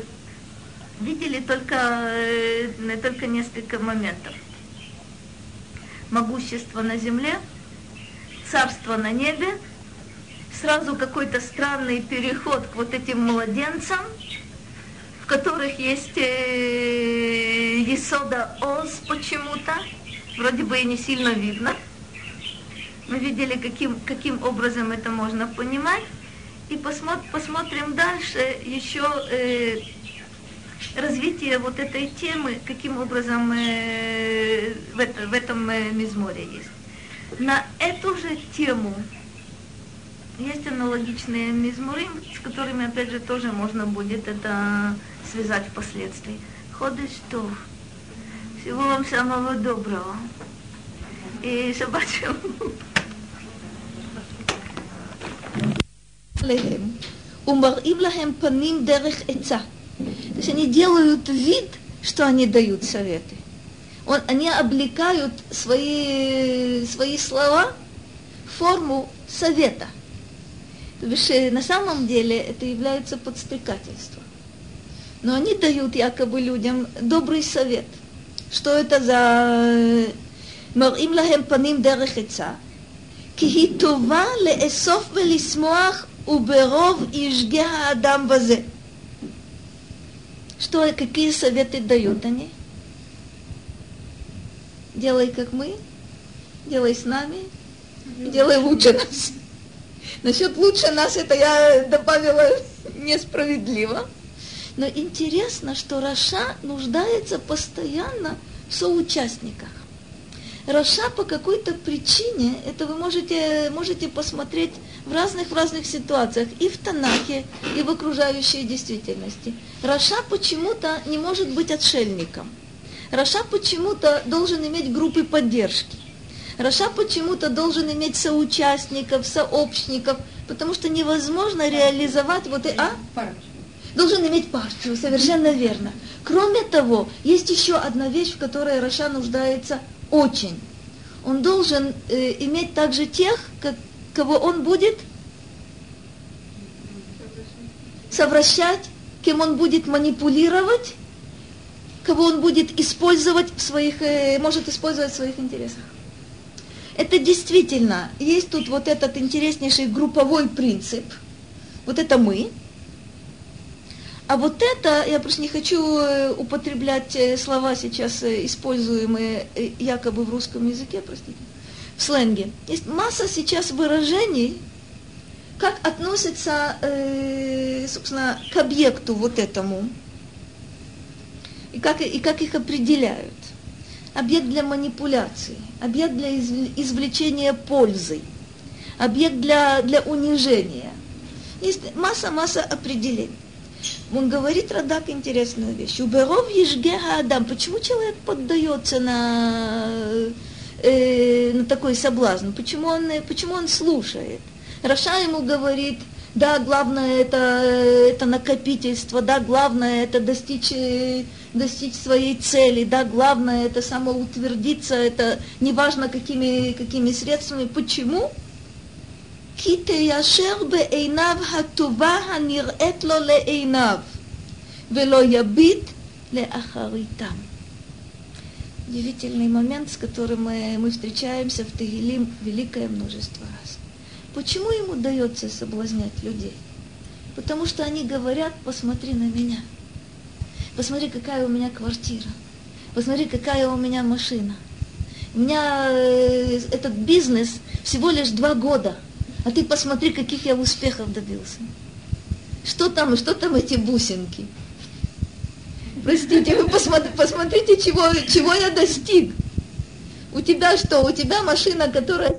видели только, э, только несколько моментов. Могущество на земле, царство на небе – сразу какой-то странный переход к вот этим младенцам, в которых есть э, Есода Оз почему-то, вроде бы и не сильно видно. Мы видели, каким, каким образом это можно понимать. И посмотр, посмотрим дальше еще э, развитие вот этой темы, каким образом э, в, это, в этом э, мизморе есть. На эту же тему есть аналогичные мизмурим, с которыми, опять же, тоже можно будет это связать впоследствии. Ходишь что? Всего вам самого доброго. И шаббат лехем. ומראים להם פנים דרך עצה. То есть они делают вид, что они дают советы. Он, они облекают свои, свои слова в форму совета – на самом деле это является подстрекательством. Но они дают якобы людям добрый совет. Что это за מראים להם פנים דרך עצה, כי היא טובה לאסוף ולשמוח וברוב ישגה האדם בזה. что, какие советы дают они? Делай как мы, делай с нами, делай лучше нас. Насчет лучше нас это я добавила несправедливо. Но интересно, что Раша нуждается постоянно в соучастниках. Раша по какой-то причине, это вы можете, можете посмотреть в разных в разных ситуациях, и в Танахе, и в окружающей действительности. Раша почему-то не может быть отшельником. רשע почему-то должен иметь группы поддержки. רשע почему-то должен иметь соучастников, сообщников, потому что невозможно реализовать вот это... А? Должен иметь партию, совершенно верно. Кроме того, есть еще одна вещь, в которой רשע нуждается очень. Он должен э, иметь также тех, как, кого он будет совращать, кем он будет манипулировать, кого он будет использовать в своих, э, может использовать в своих интересах. Это действительно, есть тут вот этот интереснейший групповой принцип. Вот это мы, а вот это, я просто не хочу э, употреблять э, слова сейчас, используемые якобы в русском языке, простите, в сленге. Есть масса сейчас выражений, как относится, э, собственно, к объекту вот этому, и как, и как их определяют. Объект для манипуляции, объект для извлечения пользы, объект для, для унижения. Есть масса-масса определений. Он говорит Радак интересную вещь. Уберов ежгеха Адам. Почему человек поддается на, э, на такой соблазн? Почему он, почему он слушает? Раша ему говорит, да, главное это, это накопительство, да, главное это достичь, достичь своей цели, да, главное это самоутвердиться, это неважно какими, какими средствами. Почему? כי תיישר בעיניו הטובה הנראית לו לעיניו, ולא יביט לאחריתם. Удивительный момент, с которым мы, мы встречаемся в Тагилим великое множество раз. Почему ему удается соблазнять людей? Потому что они говорят, посмотри на меня. Посмотри, какая у меня квартира. Посмотри, какая у меня машина. У меня э, этот бизнес всего лишь два года – а ты посмотри, каких я успехов добился. Что там, что там эти бусинки? Простите, вы посмотрите, чего, чего я достиг. У тебя что? У тебя машина, которая...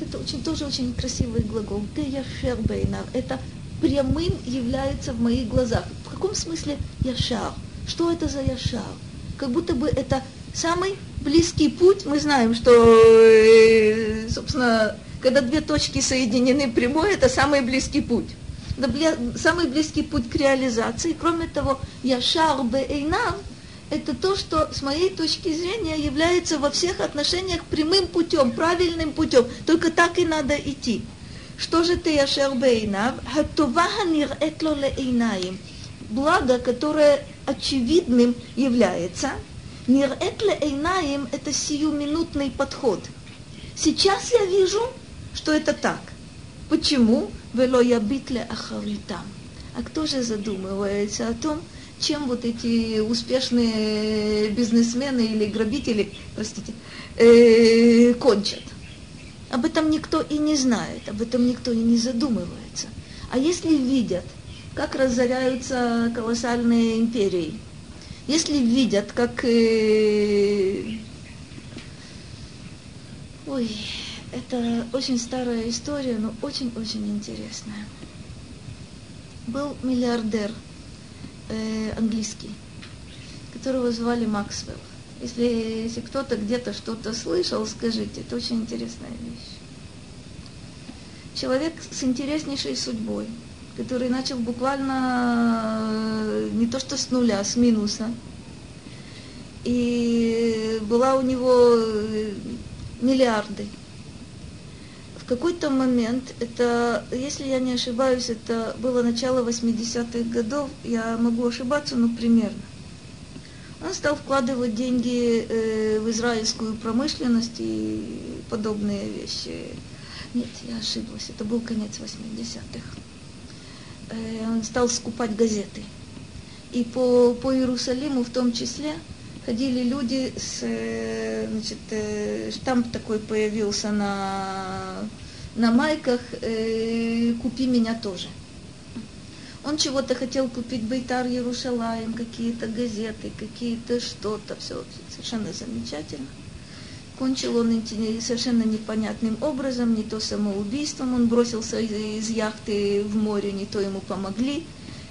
Это очень, тоже очень красивый глагол. Ты я шербейнар. Это прямым является в моих глазах. В каком смысле яшар? Что это за яшар? Как будто бы это самый близкий путь, мы знаем, что, э, когда две точки соединены прямой, это самый близкий путь. Самый близкий путь к реализации. Кроме того, яшар бейнам – это то, что с моей точки зрения является во всех отношениях прямым путем, правильным путем. Только так и надо идти. Что же ты яшар бейнав? Хатуваха нир'ет ло Благо, которое очевидным является – Нирет эйнаем – это сиюминутный подход. Сейчас я вижу, что это так. Почему? Вело ябитле ахаритам. А кто же задумывается о том, чем вот эти успешные бизнесмены или грабители, простите, э, кончат? Об этом никто и не знает, об этом никто и не задумывается. А если видят, как разоряются колоссальные империи – если видят, как... Э... Ой, это очень старая история, но очень-очень интересная. Был миллиардер э, английский, которого звали Максвелл. Если, если кто-то где-то что-то слышал, скажите, это очень интересная вещь. Человек с интереснейшей судьбой – который начал буквально э, не то что с нуля, с минуса. И была у него э, миллиарды. В какой-то момент, это, если я не ошибаюсь, это было начало 80-х годов, я могу ошибаться, но примерно. Он стал вкладывать деньги э, в израильскую промышленность и подобные вещи. Нет, я ошиблась, это был конец 80-х. Э, он стал скупать газеты. И по, по Иерусалиму в том числе ходили люди с, э, значит, э, штамп такой появился на, на майках «Купи меня тоже». Он чего-то хотел купить Бейтар Ярушалаем, какие-то газеты, какие-то что-то, все совершенно замечательно. Кончил он совершенно непонятным образом, не то самоубийством, он бросился из яхты в море, не то ему помогли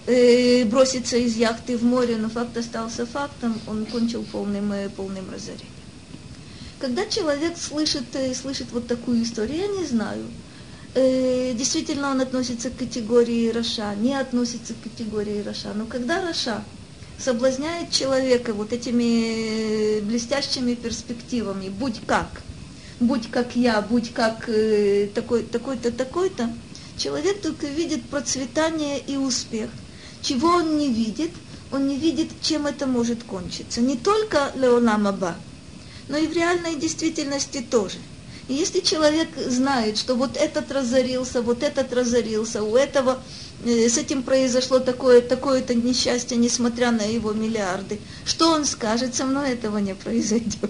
э, броситься из яхты в море, но факт остался фактом, он кончил полным, э, полным разорением. Когда человек слышит, э, слышит вот такую историю, я не знаю, э, действительно он относится к категории Раша, не относится к категории רשע, но когда רשע соблазняет человека вот этими блестящими перспективами, будь как, будь как я, будь как э, такой, такой-то, такой-то, человек только видит процветание и успех. Чего он не видит? Он не видит, чем это может кончиться. Не только Леолам Аба, но и в реальной действительности тоже. И если человек знает, что вот этот разорился, вот этот разорился, у этого Э, с этим произошло такое, такое-то несчастье, несмотря на его миллиарды. Что он скажет, со мной этого не произойдет.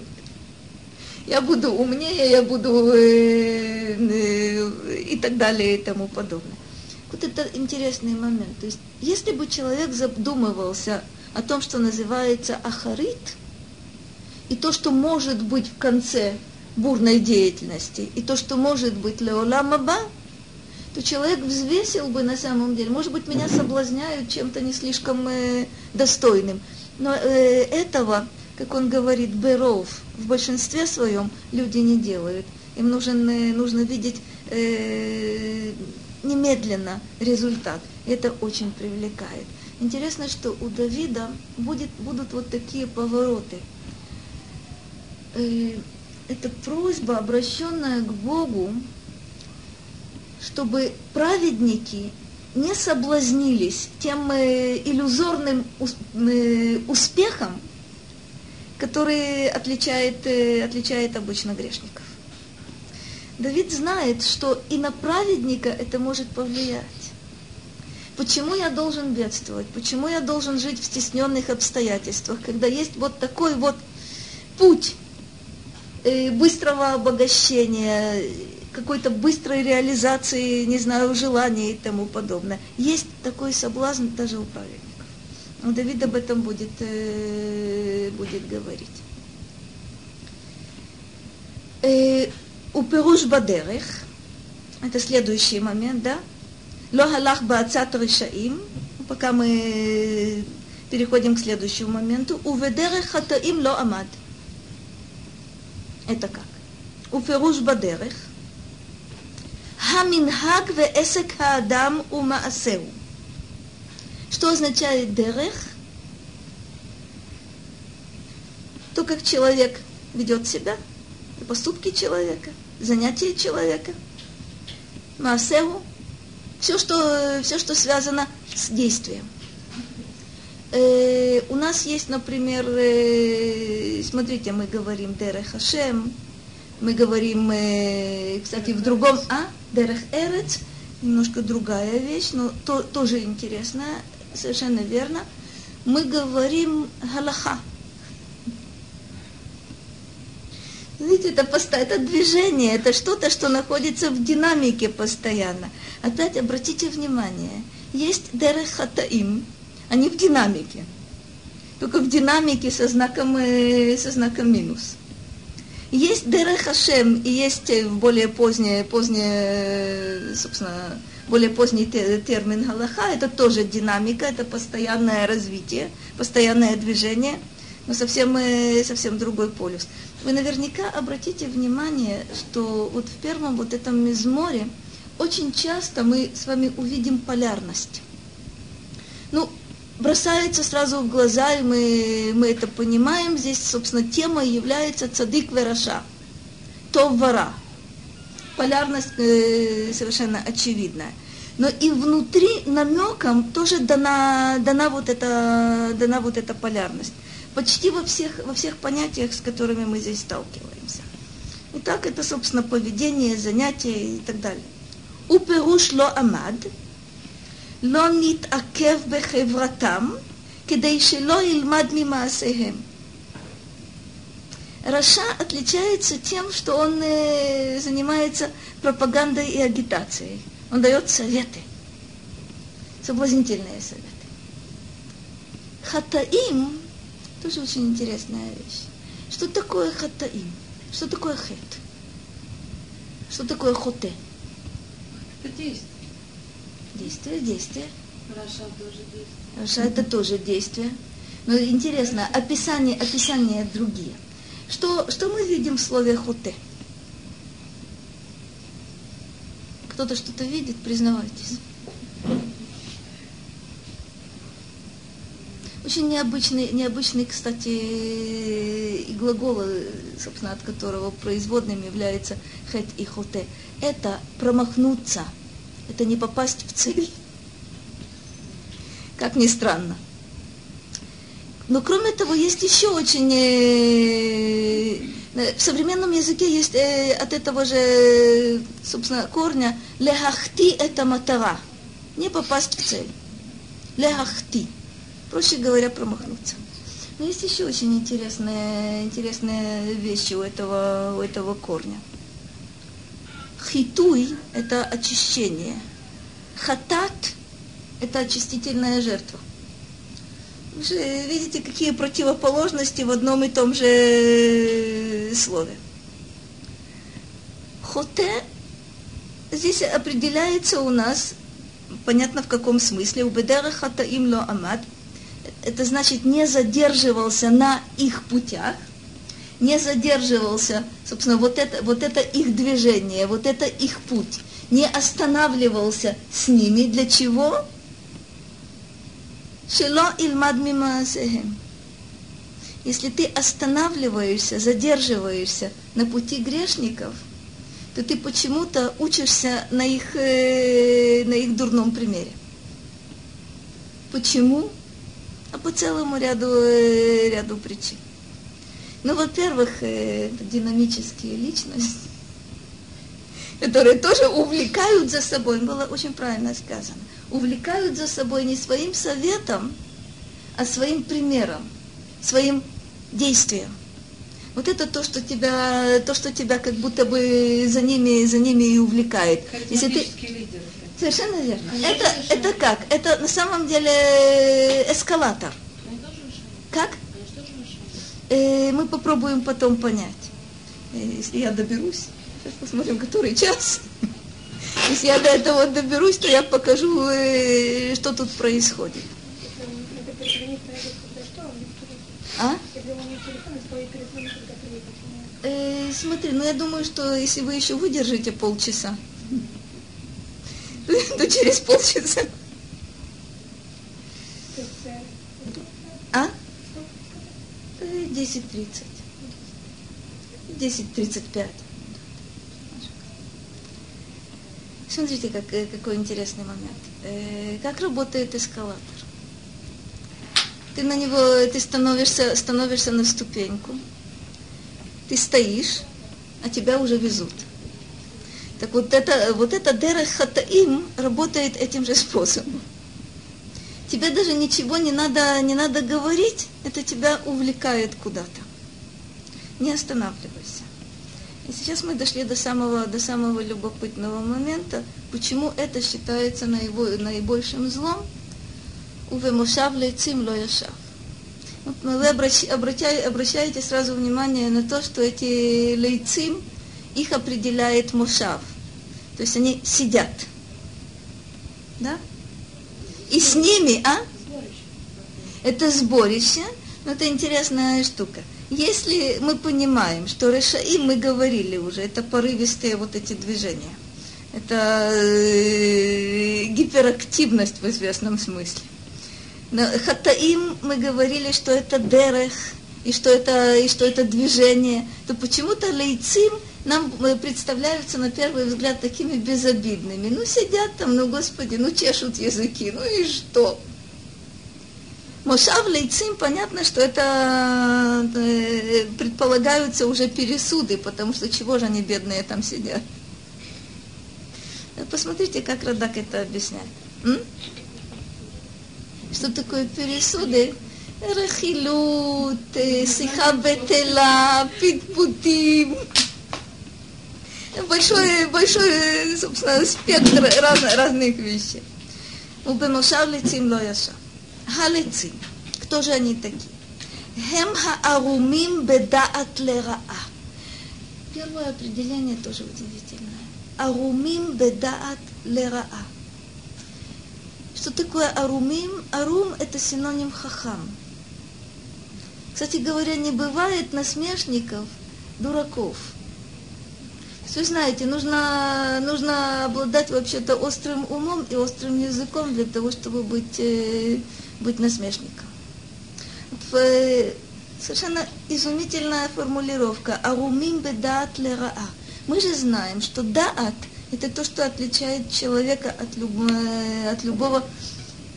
Я буду умнее, я буду э, э, и так далее и тому подобное. Вот это интересный момент. То есть, если бы человек задумывался о том, что называется ахарит, и то, что может быть в конце бурной деятельности, и то, что может быть леолам аба, то человек взвесил бы на самом деле, может быть, меня соблазняют чем-то не слишком э, достойным, но э, этого, как он говорит, беров в большинстве своем люди не делают. Им нужен, э, нужно видеть э, немедленно результат. Это очень привлекает. Интересно, что у Давида будет, будут вот такие повороты. Э, это просьба, обращенная к Богу, чтобы праведники не соблазнились тем э, иллюзорным э, успехом, который отличает, отличает обычно грешников. Давид знает, что и на праведника это может повлиять. Почему я должен бедствовать? Почему я должен жить в стесненных обстоятельствах, когда есть вот такой вот путь быстрого обогащения, какой-то быстрой реализации, не знаю, желаний и тому подобное. Есть такой соблазн даже у праведников. Но Давид об этом будет, э, будет говорить уперуш бадерех, это следующий момент, да? Ло халах баацат решаим, пока мы переходим к следующему моменту. Уведерех хатаим ло амад. Это как? Уферуш бадерех. Хаминхаг ве эсек хаадам у маасеу. Что означает дерех? То, как человек ведет себя, поступки человека – занятия человека. Маасеу, все что, все, что связано с действием. Э, у нас есть, например, э, смотрите, мы говорим Дерех Хашем, мы говорим, э, кстати, в другом, а, Дерех Эрец, немножко другая вещь, но то, тоже интересная, совершенно верно. Мы говорим галаха. Видите, это, это движение, это что-то, что находится в динамике постоянно. Опять обратите внимание, есть дерех хатаим, они в динамике. Только в динамике со знаком, э, со знаком минус. Есть Дерех Хашем и есть э, более позднее, позднее, собственно, более поздний термин Галаха, это тоже динамика, это постоянное развитие, постоянное движение, но совсем, э, совсем другой полюс. Вы наверняка обратите внимание, что вот в первом вот этом мизморе очень часто мы с вами увидим полярность. Ну, бросается сразу в глаза, и мы, мы это понимаем. Здесь, собственно, тема является цадык вераша, то вора. Полярность э, совершенно очевидная. Но и внутри намеком тоже дана, дана, вот эта, дана вот эта полярность почти во всех, во всех понятиях, с которыми мы здесь сталкиваемся. Итак, это, собственно, поведение, занятие и так далее. Уперуш ло амад, ло нит акев бехевратам, кедей ло илмад мимаасехем. רשע отличается тем, что он э, занимается пропагандой и агитацией. Он дает советы, соблазнительные советы. חטאים тоже очень интересная вещь. Что такое חטאים? Что такое חטא? Что такое חוטא? Это действие. Действие, действие. רשע тоже действие. רשע это тоже действие. Но интересно, описание, описание другие. Что, что мы видим в слове хоте? Кто-то что-то видит, признавайтесь. Очень необычный, необычный, кстати, и глагол, собственно, от которого производным является хет и хоте. Это промахнуться, это не попасть в цель. Как ни странно. Но кроме того, есть еще очень... Э, в современном языке есть э, от этого же, собственно, корня лехахти это матара. Не попасть в цель. Лехахти проще говоря, промахнуться. Но есть еще очень интересные, интересные вещи у этого, у этого корня. Хитуй – это очищение. Хатат – это очистительная жертва. Вы же видите, какие противоположности в одном и том же слове. Хоте здесь определяется у нас, понятно в каком смысле, у бедера хатаим ло амад – это значит не задерживался на их путях, не задерживался, собственно, вот это, вот это их движение, вот это их путь, не останавливался с ними. Для чего? Шило ильмад мимаасехем. Если ты останавливаешься, задерживаешься на пути грешников, то ты почему-то учишься на их, э, на их дурном примере. Почему? А по целому ряду, э, ряду причин. Ну, во-первых, э, это динамические личности, которые тоже увлекают за собой, было очень правильно сказано, увлекают за собой не своим советом, а своим примером, своим действием. Вот это то, что тебя, то, что тебя как будто бы за ними, за ними и увлекает. Если ты, лидер. Совершенно верно. Это, это как? Это на самом деле э, эскалатор. Как? Э, мы попробуем потом понять. Э, если я доберусь, сейчас посмотрим, который час. Если я до этого доберусь, то я покажу, э, что тут происходит. А? Э, смотри, ну я думаю, что если вы еще выдержите полчаса, то через полчаса. А? 10.30. 10.35. Смотрите, как, э, какой интересный момент. Э, как работает эскалатор? Ты на него, ты становишься, становишься на ступеньку, ты стоишь, а тебя уже везут. Так вот это, вот это дерех хатаим работает этим же способом. Тебе даже ничего не надо, не надо говорить, это тебя увлекает куда-то. Не останавливайся. И сейчас мы дошли до самого, до самого любопытного момента, почему это считается наибольшим злом. Уве мошав лейцим ло яшав. Вот вы обращаете, обращаете сразу внимание на то, что эти лейцим – их определяет мушав. То есть они сидят. Да? И с ними, а? Это сборище, но это интересная штука. Если мы понимаем, что Решаим, мы говорили уже, это порывистые вот эти движения. Это э, гиперактивность в известном смысле. Но Хатаим мы говорили, что это дерех, и что это, и что это движение, то почему-то лейцим нам э, представляются на первый взгляд такими безобидными. Ну, сидят там, ну, Господи, ну, чешут языки, ну и что? Мошав лейцим, понятно, что это э, предполагаются уже пересуды, потому что чего же они, бедные, там сидят? Посмотрите, как Радак это объясняет. М? Что такое пересуды? Рахилют, э, сиха бетела, питпутим большой, большой, собственно, спектр раз, разных вещей. Ну, Убемошав лицим лояша. Халицим. Кто же они такие? Хем хаарумим бедаат лераа. Первое определение тоже удивительное. Арумим бедаат лераа. Что такое арумим? Арум – это синоним хахам. Кстати говоря, не бывает насмешников, дураков – вы знаете, нужно, нужно обладать вообще-то острым умом и острым языком для того, чтобы быть, э, быть насмешником. Э, совершенно изумительная формулировка. Арумим бедаат лераа. Мы же знаем, что даат – это то, что отличает человека от, люб, э, от любого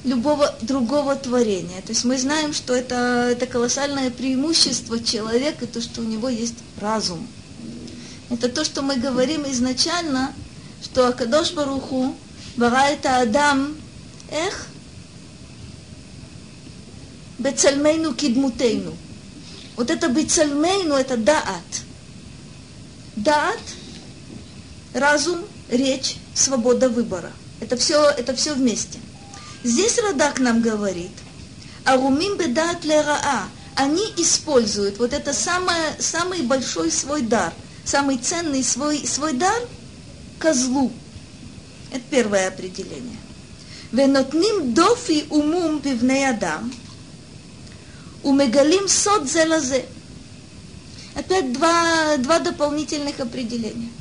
любого другого творения. То есть мы знаем, что это, это колоссальное преимущество человека, то, что у него есть разум. Это то, что мы говорим изначально, что Акадош Баруху, это Адам, эх, бецальмейну кидмутейну. Вот это бецальмейну, это даат. Даат, разум, речь, свобода выбора. Это все, это все вместе. Здесь Радак нам говорит, Арумим бедат лераа, они используют вот это самое, самый большой свой дар, самый ценный свой, свой дар козлу. Это первое определение. ונותנים דופי ומום בבני אדם, ומגלים סוד זה לזה. Опять два, два дополнительных определения.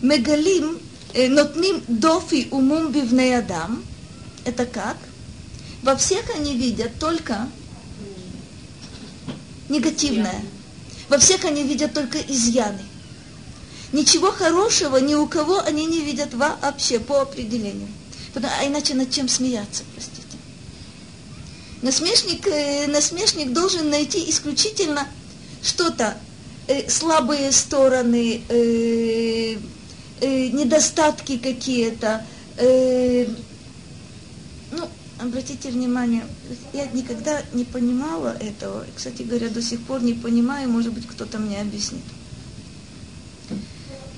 Мегалим нотним дофи умум бивней адам. Это как? Во всех они видят только негативное. Во всех они видят только изъяны. Ничего хорошего ни у кого они не видят вообще по определению. А иначе над чем смеяться, простите. Насмешник, э, насмешник должен найти исключительно что-то, э, слабые стороны, э, недостатки какие-то. Обратите внимание, я никогда не понимала этого. Кстати говоря, до сих пор не понимаю, может быть, кто-то мне объяснит.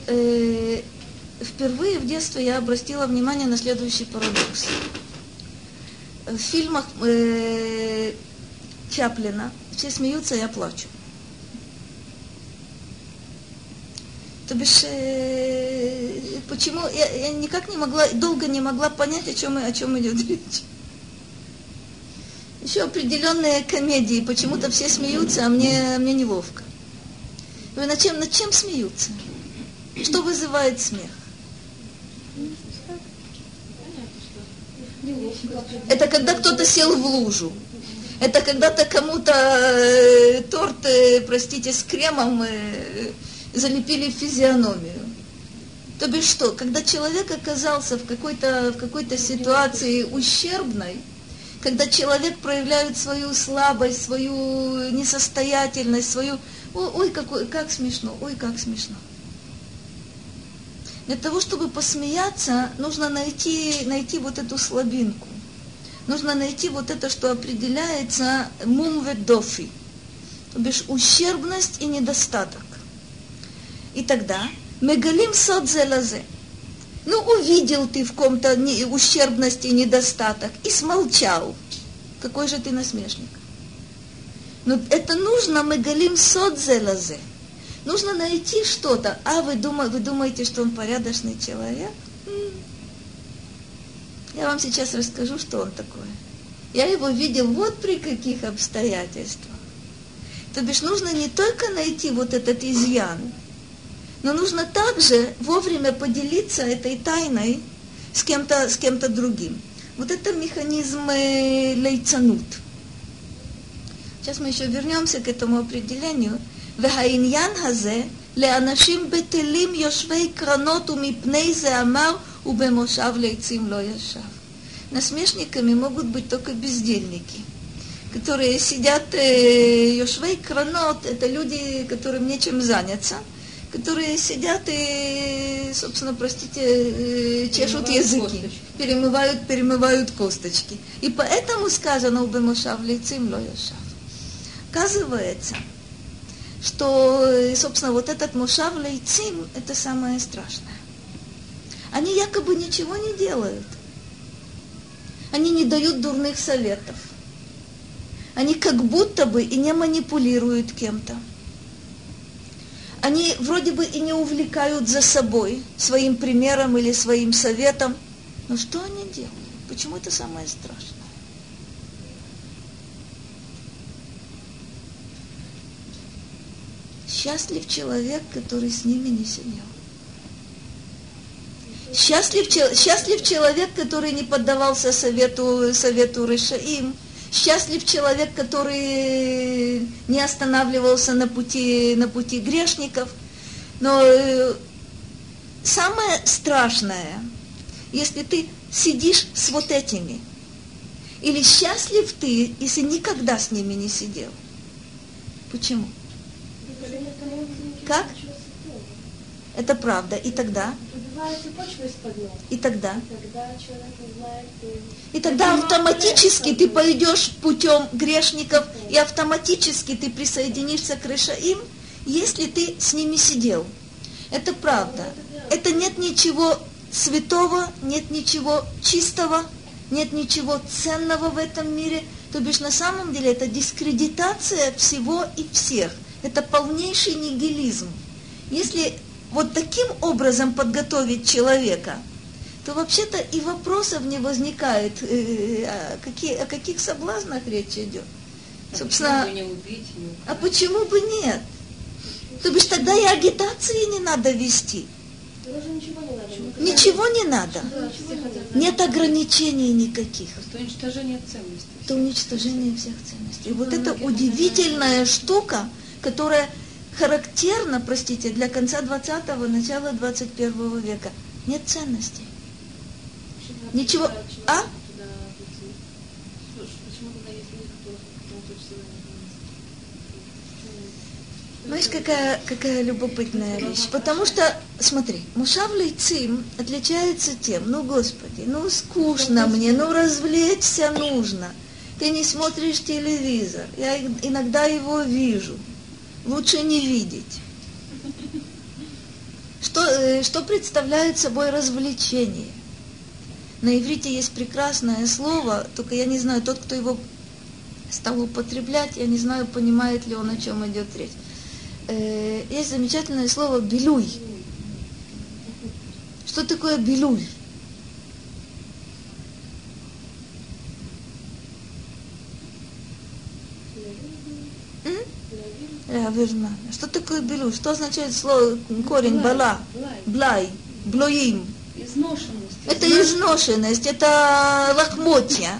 Э, впервые в детстве я обратила внимание на следующий парадокс. В фильмах э, Чаплина все смеются, я плачу. То бишь, э, почему я, я никак не могла, долго не могла понять, о чем, о чем идет речь. Еще определенные комедии, почему-то все смеются, а мне, мне неловко. Вы над чем, над чем смеются? Что вызывает смех? Это когда кто-то сел в лужу. Это когда-то кому-то э, торт, э, простите, с кремом э, залепили физиономию. То бишь что, когда человек оказался в какой-то, в какой-то ситуации ущербной, когда человек проявляет свою слабость, свою несостоятельность, свою... Ой, ой какой, как смешно, ой, как смешно. Для того, чтобы посмеяться, нужно найти, найти вот эту слабинку. Нужно найти вот это, что определяется мумведофи, то бишь ущербность и недостаток. И тогда мегалим сот зелазе. Ну, увидел ты в ком-то ущербность и недостаток и смолчал. Какой же ты насмешник. Но это нужно мегалим сот зелазе. Нужно найти что-то. А вы, думаете, вы думаете, что он порядочный человек? Я вам сейчас расскажу, что он такое. Я его видел вот при каких обстоятельствах. То бишь нужно не только найти вот этот изъян, но нужно также вовремя поделиться этой тайной с кем-то, с кем-то другим. Вот это механизм э, лейцанут. Сейчас мы еще вернемся к этому определению. והעניין הזה לאנשים בטלים יושבי קרנות ומפני זה אמר ובמושב לעצים לא ישב. Насмешниками могут быть только бездельники, которые сидят, э, Йошвей Кранот, это люди, которым нечем заняться – которые сидят и, собственно, простите, э, чешут перемывают языки, косточки. перемывают, перемывают косточки. И поэтому сказано у Бемушав лицим лояшав. Оказывается, что, э, собственно, вот этот Мушав Лейцим – это самое страшное. Они якобы ничего не делают. Они не дают дурных советов. Они как будто бы и не манипулируют кем-то. Они вроде бы и не увлекают за собой своим примером или своим советом. Но что они делают? Почему это самое страшное? Счастлив человек, который с ними не сидел. Счастлив, счастлив человек, который не поддавался совету, совету Рышаим. Счастлив человек, который не останавливался на пути, на пути грешников. Но э, самое страшное, если ты сидишь с вот этими, или счастлив ты, если никогда с ними не сидел. Почему? Как? Это правда. И тогда? И тогда? И тогда автоматически ты пойдешь путем грешников, и автоматически ты присоединишься к Решаим, если ты с ними сидел. Это правда. Это нет ничего святого, нет ничего чистого, нет ничего ценного в этом мире. То бишь на самом деле это дискредитация всего и всех. Это полнейший нигилизм. Если вот таким образом подготовить человека, то вообще-то и вопросов не возникает, э, о, какие, о каких соблазнах речь идет. А Собственно, почему бы не убить? А почему бы нет? То бишь тогда и агитации не надо вести. Ничего не надо. Ничего не надо. Нет ограничений никаких. Это уничтожение ценностей. Это уничтожение всех ценностей. И вот это удивительная штука, которая характерна, простите, для конца 20-го, начала 21 века. Нет ценностей. Ничего. А? Знаешь, какая, какая любопытная вещь? Потому что, смотри, мушав цим отличается тем, ну, Господи, ну, скучно мне, ну, развлечься нужно. Ты не смотришь телевизор, я иногда его вижу – лучше не видеть. Что, э, что представляет собой развлечение? На иврите есть прекрасное слово, только я не знаю, тот, кто его стал употреблять, я не знаю, понимает ли он, о чем идет речь. Э, есть замечательное слово «белуй». Что такое «белуй»? Верно. Что такое белу? Что означает слово, корень блай, бала? Блай. Блоим. Изношенность. Это изношенность, это лохмотья.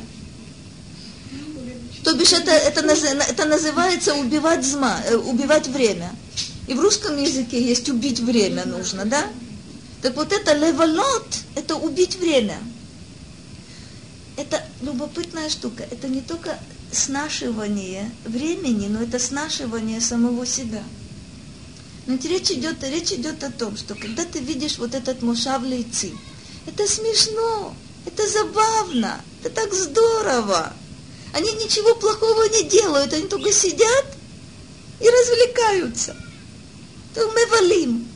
То бишь это, это, это называется убивать, зма, э, убивать время. И в русском языке есть убить время нужно, да? Так вот это леволот, это убить время. Это любопытная штука. Это не только снашивание времени, но это снашивание самого себя. Но речь идет, речь идет о том, что когда ты видишь вот этот мушав лейци, это смешно, это забавно, это так здорово. Они ничего плохого не делают, они только сидят и развлекаются. То мы валим.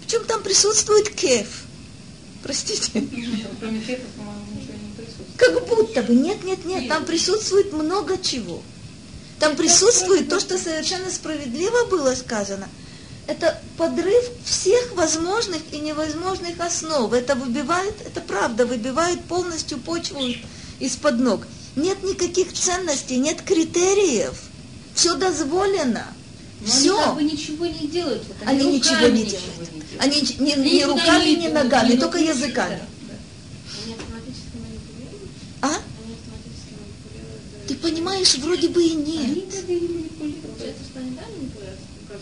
Причем там присутствует кеф. Простите. Кроме кефа, как будто бы, нет, нет, нет, там присутствует много чего. Там присутствует то, что совершенно справедливо было сказано. Это подрыв всех возможных и невозможных основ. Это выбивает, это правда, выбивает полностью почву из-под ног. Нет никаких ценностей, нет критериев. Все дозволено. Но Все. Они как бы ничего не делают. Вот они, они ничего не делают. Они ни, ни руками, ни ногами, только языками. А? Ты понимаешь, вроде бы и нет.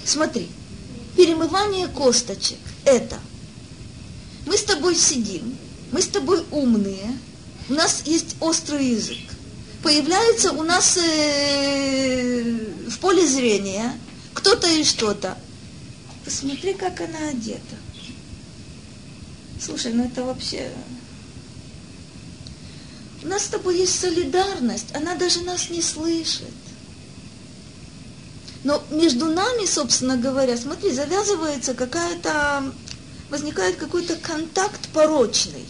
Смотри, перемывание косточек – это мы с тобой сидим, мы с тобой умные, у нас есть острый язык. Появляется у нас э, в поле зрения кто-то и что-то. Посмотри, как она одета. Слушай, ну это вообще у нас с тобой есть солидарность, она даже нас не слышит. Но между нами, собственно говоря, смотри, завязывается какая-то, возникает какой-то контакт порочный.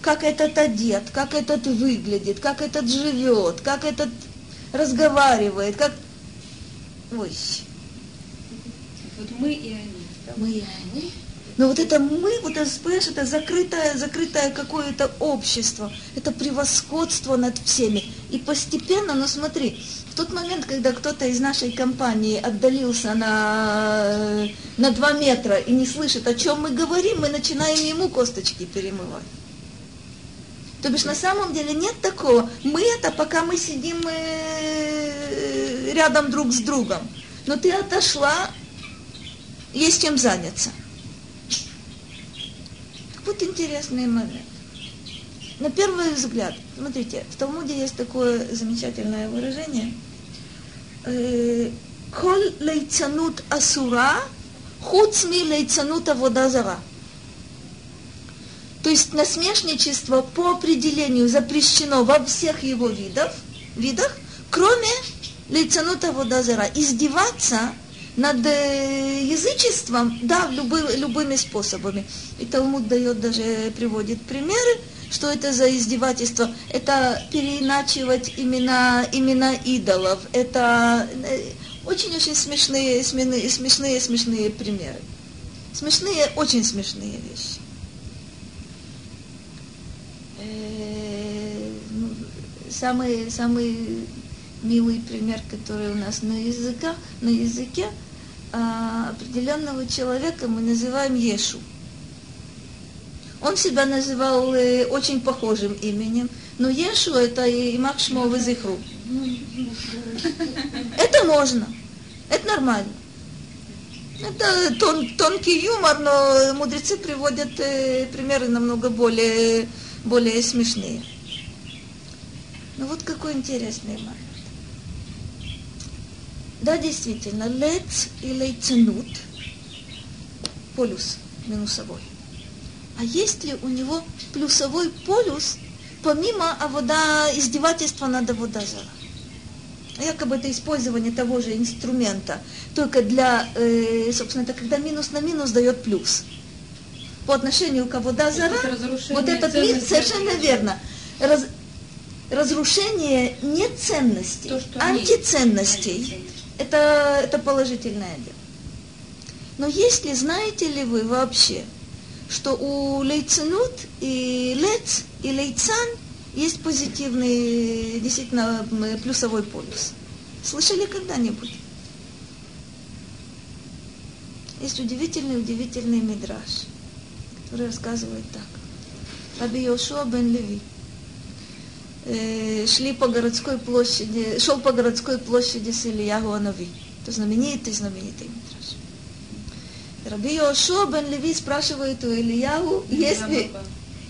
как этот одет, как этот выглядит, как этот живет, как этот разговаривает, как... Ой. Вот мы и они. Мы и они. Но вот это мы, вот это, понимаешь, это закрытое, закрытое какое-то общество, это превосходство над всеми. И постепенно, ну смотри, в тот момент, когда кто-то из нашей компании отдалился на, на два метра и не слышит, о чем мы говорим, мы начинаем ему косточки перемывать. То бишь на самом деле нет такого. Мы это пока мы сидим э, рядом друг с другом. Но ты отошла, есть чем заняться. Вот интересный момент. На первый взгляд, смотрите, в Талмуде есть такое замечательное выражение. Э, Коль лейцанут асура, хуцми лейцанут аводазара. То есть насмешничество по определению запрещено во всех его видах, видах кроме лейцанута водозера. Издеваться над язычеством, да, любы, любыми способами. И Талмуд дает даже, приводит примеры, что это за издевательство. Это переиначивать имена, имена идолов. Это э, очень-очень смешные, смешные, смешные, смешные примеры. Смешные, очень смешные вещи. Э, ну, самый, самый милый пример, который у нас на языках, на языке а, определенного человека мы называем Ешу. Он себя называл э, очень похожим именем, но Ешу это Имах Шмов из Ихру. Это можно, это нормально. Это тон, тонкий юмор, но мудрецы приводят э, примеры намного более, более смешные. Ну вот какой интересный момент. Да, действительно, лец и лейценут, полюс минусовой. А есть ли у него плюсовой полюс, помимо авода, издевательства над аводазара? Якобы это использование того же инструмента, только для, э, собственно, это когда минус на минус дает плюс. По отношению к аводазара, вот этот лист совершенно верно. Раз, разрушение не ценностей, То, антиценностей это, это положительное дело. Но если, знаете ли вы вообще, что у лейценут и лец и лейцан есть позитивный, действительно, плюсовой полюс. Слышали когда-нибудь? Есть удивительный, удивительный мидраж, который рассказывает так. Раби Йошуа бен Леви – шли по городской площади, шел по городской площади с Ильяху Анави. Это знаменитый, знаменитый митраж. Раби Йошуа бен Леви спрашивает у Ильяху, есть ли,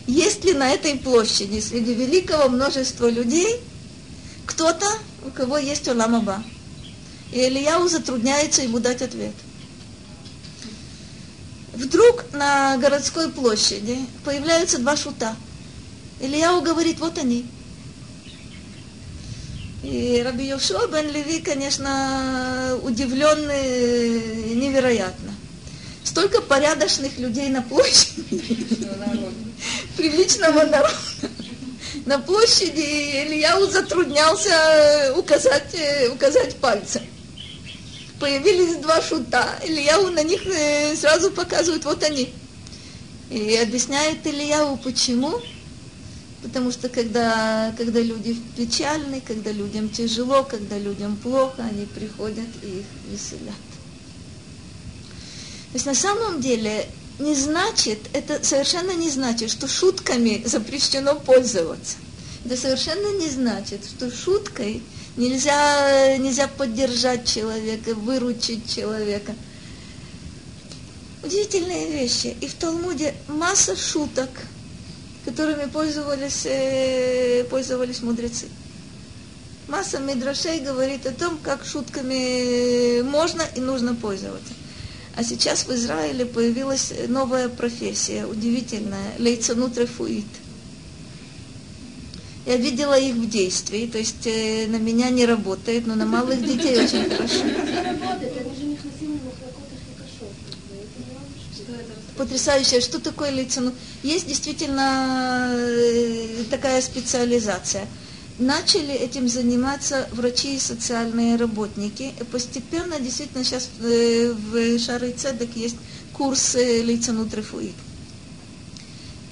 есть ли на этой площади среди великого множества людей кто-то, у кого есть Оламаба. И Ильяу затрудняется ему дать ответ. Вдруг на городской площади появляются два шута. Ильяу говорит, вот они – и Раби Йошуа бен Леви, конечно, удивленный невероятно. Столько порядочных людей на площади, приличного народа. На площади Ильяу затруднялся указать, указать пальцем. Появились два шута, Ильяу на них э, сразу показывает, вот они. И объясняет Ильяу, почему Потому что когда, когда люди печальны, когда людям тяжело, когда людям плохо, они приходят и их веселят. То есть на самом деле не значит, это совершенно не значит, что шутками запрещено пользоваться. Это совершенно не значит, что шуткой нельзя, нельзя поддержать человека, выручить человека. Удивительные вещи. И в Талмуде масса шуток – которыми пользовались, э, пользовались мудрецы. Масса мидрашей говорит о том, как шутками можно и нужно пользоваться. А сейчас в Израиле появилась новая профессия, удивительная, лейцанут рефуит. Я видела их в действии, то есть э, на меня не работает, но на малых детей очень хорошо. Потрясающее, что такое лицо. Есть действительно э, такая специализация. Начали этим заниматься врачи и социальные работники. И постепенно, действительно, сейчас э, в Шары Цедек есть курс лиценут рефуи.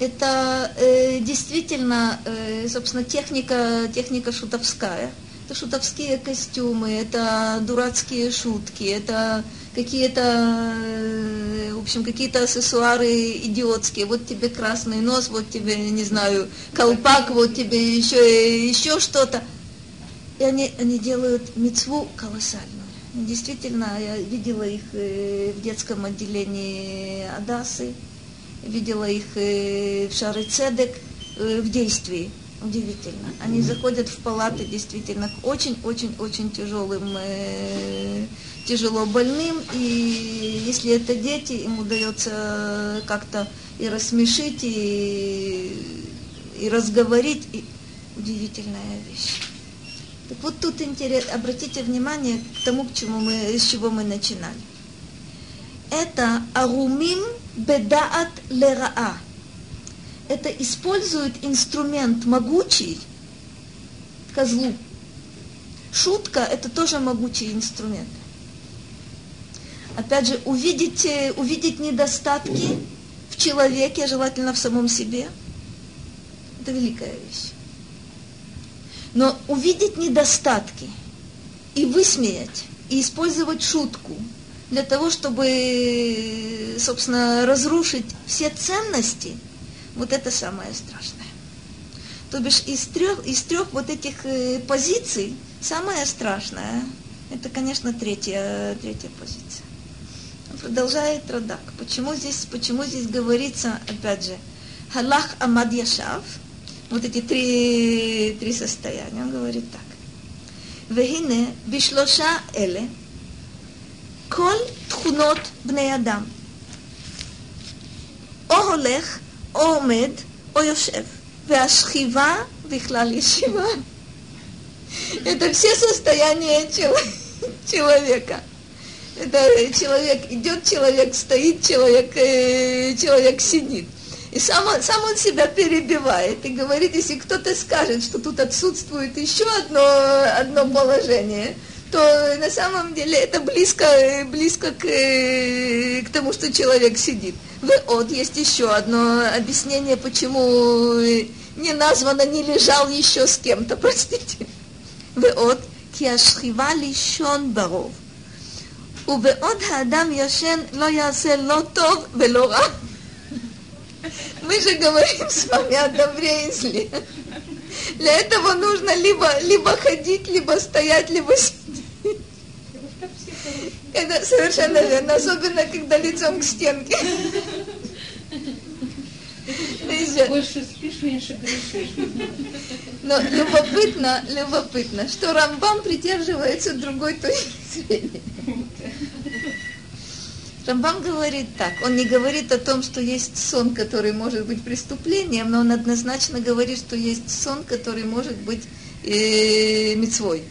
Это э, действительно, э, собственно, техника, техника шутовская. Это шутовские костюмы, это дурацкие шутки, это какие-то, э, в общем, какие-то аксессуары идиотские. Вот тебе красный нос, вот тебе, не знаю, колпак, вот тебе еще, еще что-то. И они, они делают мецву колоссальную. Действительно, я видела их э, в детском отделении Адасы, видела их э, в Шары Цедек в действии. Удивительно. Они заходят в палаты действительно к очень-очень-очень тяжелым тяжело больным, и если это дети, им удается как-то и рассмешить, и, и разговорить, и удивительная вещь. Так вот тут интерес, обратите внимание к тому, к чему мы, с чего мы начинали. Это арумим бедаат лераа. Это использует инструмент могучий козлу. Шутка – это тоже могучий инструмент опять же, увидеть, э, увидеть недостатки в человеке, желательно в самом себе, это великая вещь. Но увидеть недостатки и высмеять, и использовать шутку для того, чтобы, собственно, разрушить все ценности, вот это самое страшное. То бишь из трех, из трех вот этих э, позиций самое страшное, это, конечно, третья, третья позиция продолжает Радак. Почему здесь, почему здесь говорится, опять же, Халах Амад Яшав, вот эти три, три состояния, он говорит так. והנה בשלושה אלה כל תכונות בני אדם, או הולך, או עומד, או יושב, והשכיבה בכלל ישיבה. Это все состояния человека. Это человек идет, человек стоит, человек, э, человек сидит. И сам сам он себя перебивает и говорит, если кто-то скажет, что тут отсутствует еще одно, одно положение, то на самом деле это близко, близко к, к тому, что человек сидит. Вот есть еще одно объяснение, почему не названо, не лежал еще с кем-то, простите. Вот, киашхива лишон баров. ובעוד האדם ישן לא יעשה לא טוב ולא רע. Мы же говорим с вами о добре и зле. Для этого нужно либо, либо ходить, либо стоять, либо сидеть. Это совершенно верно, особенно когда лицом к стенке. Больше спишь, меньше грешишь. Но любопытно, любопытно, что Рамбам придерживается другой точки зрения. Рамбам говорит так, он не говорит о том, что есть сон, который может быть преступлением, но он однозначно говорит, что есть сон, который может быть э, мецвой.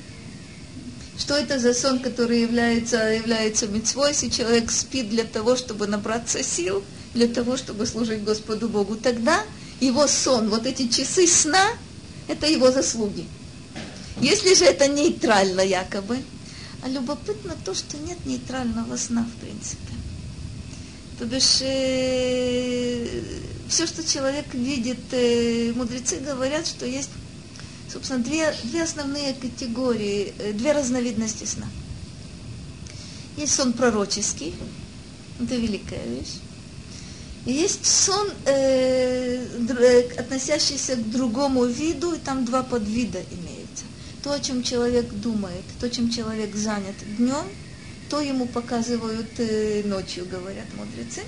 Что это за сон, который является, является мецвой, если человек спит для того, чтобы набраться сил, для того, чтобы служить Господу Богу? Тогда его сон, вот эти часы сна, это его заслуги. Если же это нейтрально якобы, а любопытно то, что нет нейтрального сна в принципе. То бишь, э, все, что человек видит, э, мудрецы говорят, что есть, собственно, две, две основные категории, э, две разновидности сна. Есть сон пророческий, это великая вещь. И есть сон, э, э относящийся к другому виду, и там два подвида имеются. То, о чем человек думает, то, чем человек занят днем – то ему показывают э, ночью, говорят мудрецы.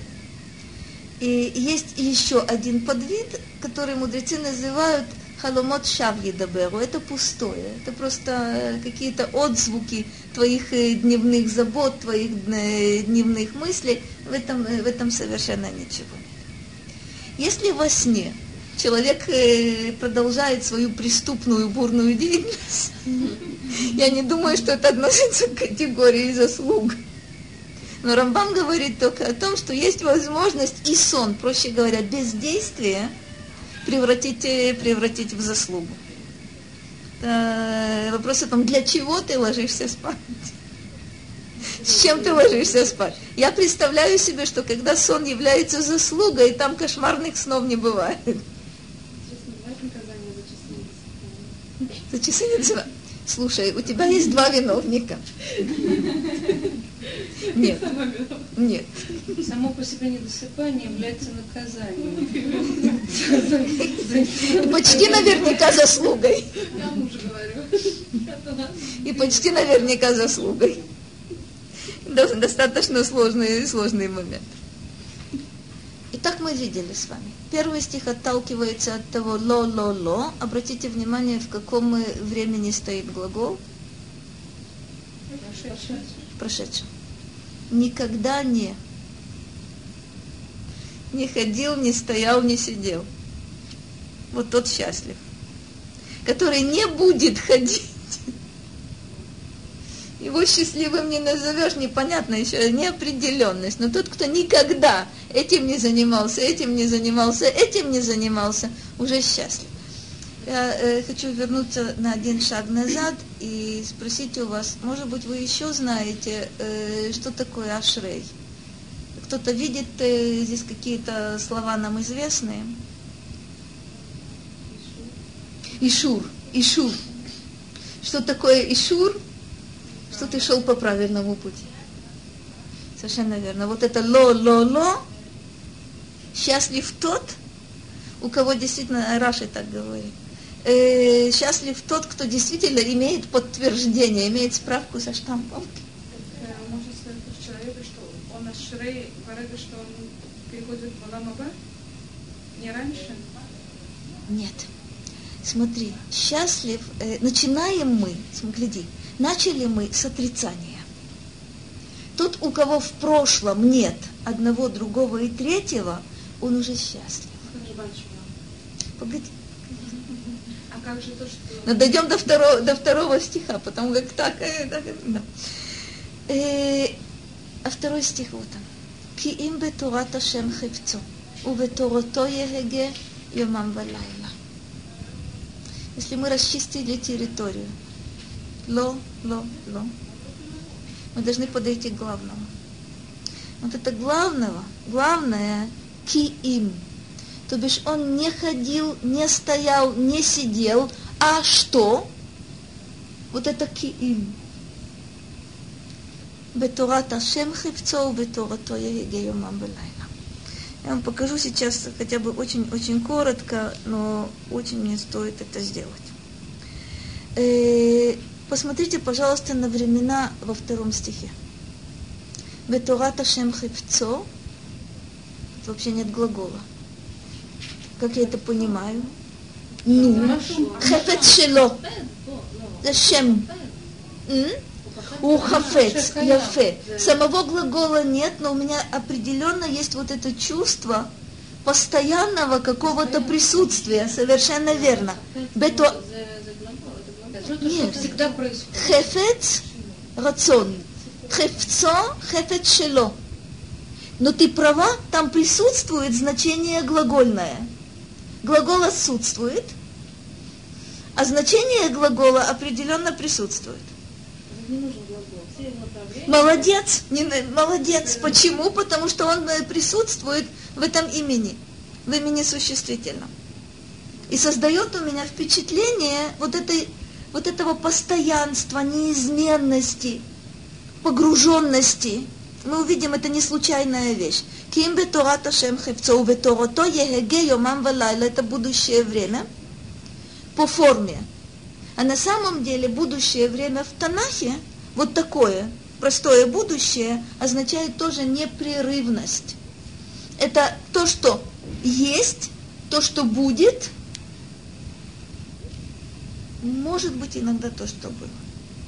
И есть еще один подвид, который мудрецы называют халомот шавьи даберу. Это пустое. Это просто э, какие-то отзвуки твоих э, дневных забот, твоих дневных мыслей. В этом, в этом совершенно ничего нет. Если во сне человек продолжает свою преступную бурную деятельность, я не думаю, что это относится к категории заслуг. Но Рамбам говорит только о том, что есть возможность и сон, проще говоря, бездействие превратить, превратить в заслугу. Это вопрос о том, для чего ты ложишься спать. С чем ты ложишься спать? Я представляю себе, что когда сон является заслугой, там кошмарных снов не бывает. За часы не Слушай, у тебя есть два виновника. Нет. Нет. Само по себе недосыпание является наказанием. Почти наверняка заслугой. Я мужу говорю. И почти наверняка заслугой. Достаточно сложный, сложный момент. Итак, мы видели с вами. Первый стих отталкивается от того «ло-ло-ло». Обратите внимание, в каком времени стоит глагол. В прошедшем. Никогда не. Не ходил, не стоял, не сидел. Вот тот счастлив. Который не будет ходить его счастливым не назовешь, непонятно еще, неопределенность. Но тот, кто никогда этим не занимался, этим не занимался, этим не занимался, уже счастлив. Я э, хочу вернуться на один шаг назад и спросить у вас, может быть, вы еще знаете, э, что такое ашрей? Кто-то видит э, здесь какие-то слова нам известные? Ишур. Ишур. Что такое Ишур? что ты шел по правильному пути. Совершенно верно. Вот это ло-ло-ло, счастлив тот, у кого действительно, Раши так говорит, э, счастлив тот, кто действительно имеет подтверждение, имеет справку со штампом. Можно сказать про человека, что он ашрей, борега, что он переходит в Аламаба? Не раньше? Нет. Смотри, счастлив, э, начинаем мы, гляди, Начали мы с отрицания. Тот, у кого в прошлом нет одного, другого и третьего, он уже счастлив. Погоди. А как же то, что... Но дойдем до второго, до второго стиха, потому как так... Э, так да. э, а второй стих вот он. כי אם בתורת השם חפצו, ובתורתו יהגה יומם ולילה. Если мы расчистили территорию, ло, ло, ло. Мы должны подойти к главному. Вот это главного, главное, киим. То бишь он не ходил, не стоял, не сидел, а что? Вот это ки киим. Бетурат Ашем Хипцов, Бетурато Егеюмам Белайна. Я вам покажу сейчас хотя бы очень-очень коротко, но очень мне стоит это сделать. Э, посмотрите, пожалуйста, на времена во втором стихе. Бетурат Ашем Хипцов, Вообще нет глагола. Как я это понимаю? Ну, хефец шело. Зачем? У хафец, яфе. Самого глагола нет, но у меня определенно есть вот это чувство постоянного какого-то присутствия. Совершенно верно. Бето... Нет, всегда происходит. Хефец, рацион. Хефцо, хефец шело. Но ты права, там присутствует значение глагольное. Глагол отсутствует, а значение глагола определенно присутствует. Молодец, не, молодец. Почему? Потому что он э, присутствует в этом имени, в имени существительном. И создает у меня впечатление вот этой вот этого постоянства, неизменности, погруженности, мы увидим, это не случайная вещь. Ким бетората шем хевцо, беторото ехеге йомам валайла, это будущее время по форме. А на самом деле будущее время в Танахе, вот такое, простое будущее, означает тоже непрерывность. Это то, что есть, то, что будет – может быть иногда то, что было.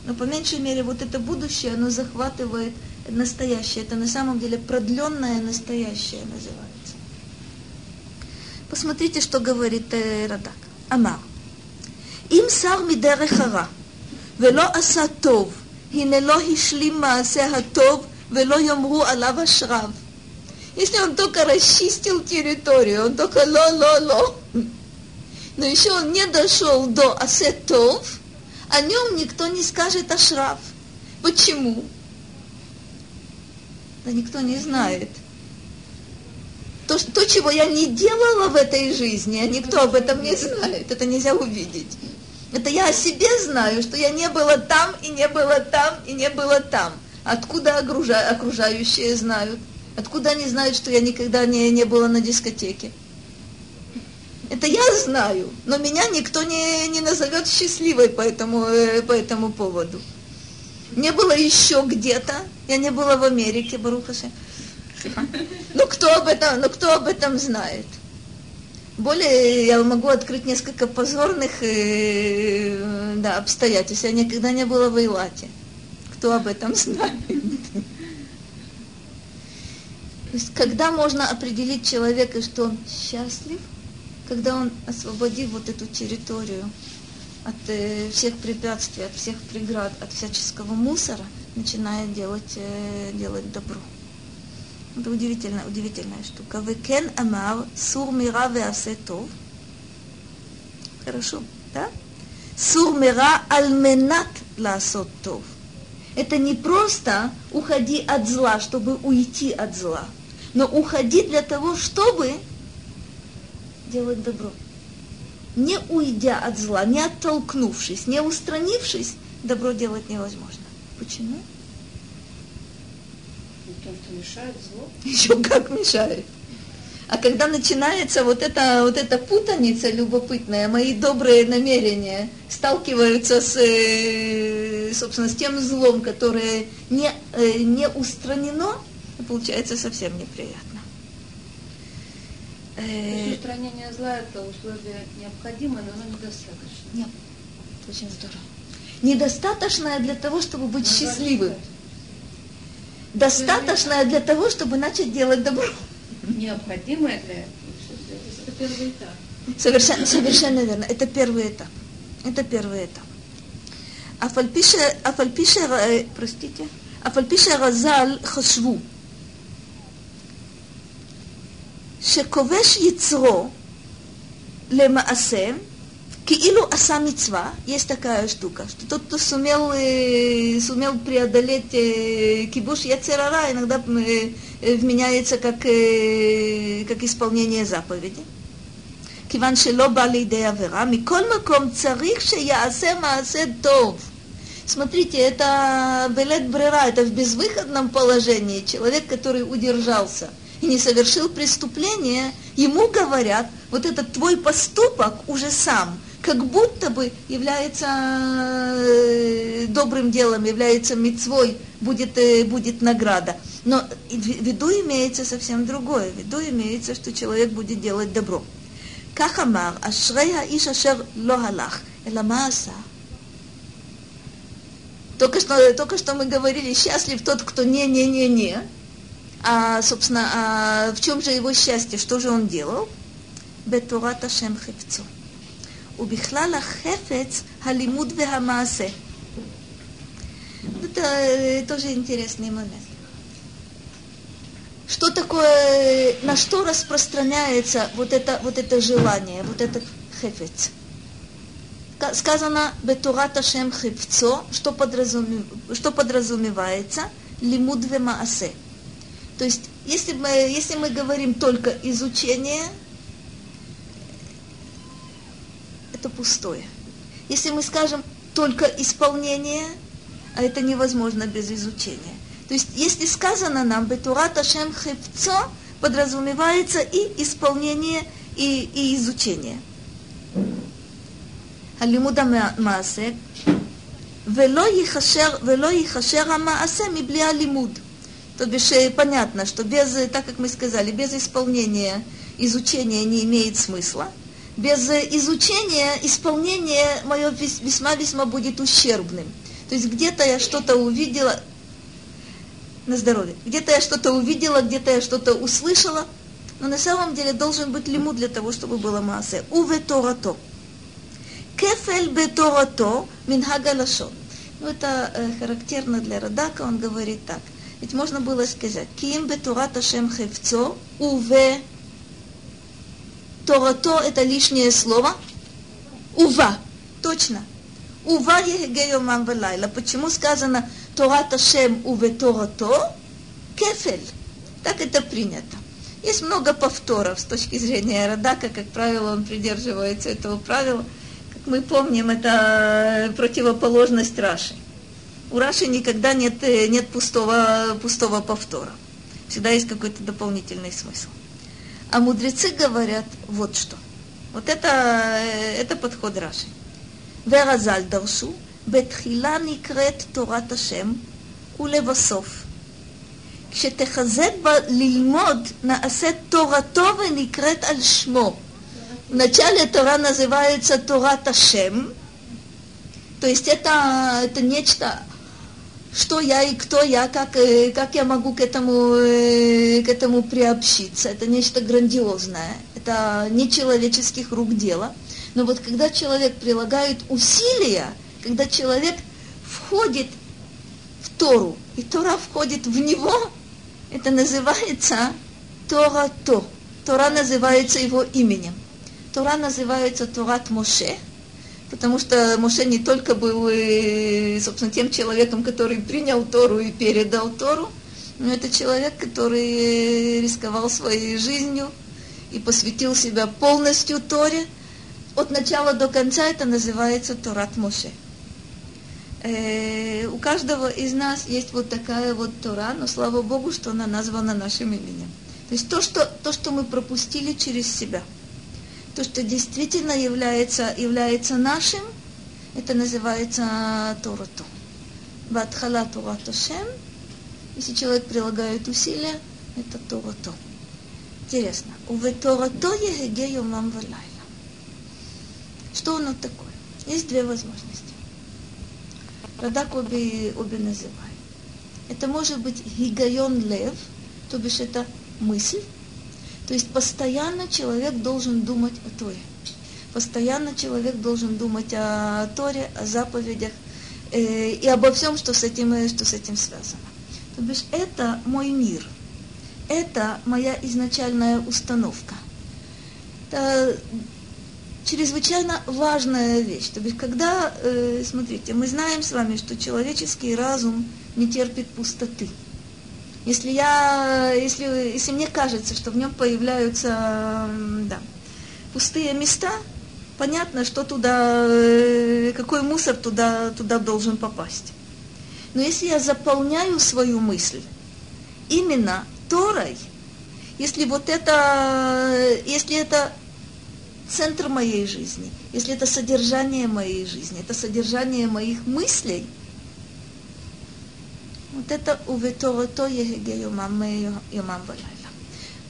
Но по меньшей мере вот это будущее, оно захватывает настоящее. Это на самом деле продленное настоящее называется. Посмотрите, что говорит э, Радак. Амар. Им сар мидерех ара, ולא עשה טוב, הנה לא השלים מעשה הטוב ולא יאמרו עליו אשריו. Если он только расчистил территорию, он только ло-ло-ло, но еще он не дошел до асетов, о нем никто не скажет ашраф. Почему? Да никто не знает. То, то, чего я не делала в этой жизни, а никто об этом не знает. Это нельзя увидеть. Это я о себе знаю, что я не была там, и не была там, и не была там. Откуда окружающие знают? Откуда они знают, что я никогда не, не была на дискотеке? Это я знаю, но меня никто не, не назовет счастливой по этому, э, по этому поводу. Не было еще где-то, я не была в Америке, Барухаше. Ну кто об этом, ну кто об этом знает? Более я могу открыть несколько позорных э, да, обстоятельств. Я никогда не была в Эйлате. Кто об этом знает? То есть, когда можно определить человека, что он счастлив, когда он освободил вот эту территорию от э, всех препятствий, от всех преград, от всяческого мусора, начинает делать, э, делать добро. Это удивительная, удивительная штука. Векен амар сур мира веасетов. Хорошо, да? Сур мира альменат ласот тов. Это не просто уходи от зла, чтобы уйти от зла но уходи для того, чтобы делать добро. Не уйдя от зла, не оттолкнувшись, не устранившись, добро делать невозможно. Почему? Потому что мешает зло. Еще как мешает. А когда начинается вот эта, вот эта путаница любопытная, мои добрые намерения сталкиваются с, э, собственно, с тем злом, которое не, э, не устранено, получается совсем неприятно. Э, устранение зла это условие необходимое, но оно недостаточно. Нет, очень здорово. Недостаточное для того, чтобы быть но счастливым. Достаточное для того, чтобы начать делать добро. Необходимое для этого. Это первый этап. Совершенно, совершенно верно. Это первый этап. Это первый этап. Афальпиша, афальпиша, э, простите, афальпиша разал хашву. שכובש יצרו למעשה, כאילו עשה מצווה, есть такая штука, что тот, кто сумел, э, сумел преодолеть э, кибуш яцерара, иногда э, вменяется как, э, как исполнение заповеди. כיוון שלא בא לידי עבירה, מכל מקום צריך שיעשה מעשה טוב. Смотрите, это белет брера, это в безвыходном положении. Человек, который удержался – и не совершил преступление, ему говорят, вот этот твой поступок уже сам, как будто бы является э, добрым делом, является мецвой, будет, э, будет награда. Но в виду имеется совсем другое. В виду имеется, что человек будет делать добро. כך אמר, אשרי האיש אשר לא הלך, אלא מה Только что, только что мы говорили, счастлив тот, кто не-не-не-не, а, собственно, а в чем же его счастье? Что же он делал? Бетурат Ашем Хефцо. Убихлала Хефец Халимуд Вехамасе. Это э, тоже интересный момент. Что такое, на что распространяется вот это, вот это желание, вот этот хефец? Сказано Бетурат шем Хефцо, что, подразумев, что подразумевается? Лимуд маасе? – То есть, если мы, если мы говорим только изучение, это пустое. Если мы скажем только исполнение, а это невозможно без изучения. То есть, если сказано нам «Бетурат Ашем Хевцо», подразумевается и исполнение, и, и изучение. הלימוד המעשה, ולא ייחשר, ולא ייחשר המעשה מבלי הלימוד. То бишь понятно, что без, так как мы сказали, без исполнения изучения не имеет смысла. Без изучения исполнение мое весьма-весьма будет ущербным. То есть где-то я что-то увидела, на здоровье, где-то я что-то увидела, где-то я что-то услышала, но на самом деле должен быть лиму для того, чтобы было массе. Уве торато. Кефель бе торато минхага лашон. Ну, это э, характерно для Радака, он говорит так – Ведь можно было сказать, Ким бетурат Ашем хевцо, уве Торато это лишнее слово. Ува. Точно. Ува егею мамвелайла. Почему сказано Торат Ашем уве Торато? Кефель. Так это принято. Есть много повторов с точки зрения Радака, как правило, он придерживается этого правила. Как мы помним, это противоположность Раши У Раши никогда нет, нет пустого, пустого повтора. Всегда есть какой-то дополнительный смысл. А мудрецы говорят вот что. Вот это, это подход Раши. ורז"ל דרשו, בתחילה נקראת תורת השם ולבסוף. כשתחזק בה ללמוד, נעשית תורתו ונקראת על שמו. Вначале Тора называется Торат Ашем, то есть это, это нечто что я и кто я, как, э, как я могу к этому, э, к этому приобщиться. Это нечто грандиозное, это не человеческих рук дело. Но вот когда человек прилагает усилия, когда человек входит в Тору, и Тора входит в него, это называется Тора-То. Тора называется его именем. Тора называется Торат Моше – потому что Моше не только был, э, собственно, тем человеком, который принял Тору и передал Тору, но это человек, который рисковал своей жизнью и посвятил себя полностью Торе. От начала до конца это называется Торат Моше. Э, у каждого из нас есть вот такая вот Тора, но слава Богу, что она названа нашим именем. То есть то, что, то, что мы пропустили через себя – то, что действительно является, является нашим, это называется Торото. Батхала Торато Шем. Если человек прилагает усилия, это Торото. Интересно. Уве Торото егеге йомам валайла. Что оно такое? Есть две возможности. Радак обе, обе называет. Это может быть гигайон лев, то бишь это мысль, то есть постоянно человек должен думать о Торе. Постоянно человек должен думать о Торе, о заповедях э, и обо всем, что с, этим, э, что с этим связано. То бишь это мой мир. Это моя изначальная установка. Это чрезвычайно важная вещь. То есть, когда, э, смотрите, мы знаем с вами, что человеческий разум не терпит пустоты. Если, я, если, если мне кажется, что в нем появляются да, пустые места, понятно, что туда, э, какой мусор туда, туда должен попасть. Но если я заполняю свою мысль именно Торой, если вот это, если это центр моей жизни, если это содержание моей жизни, это содержание моих мыслей – вот это уветорото еге йомам, йомам валайла.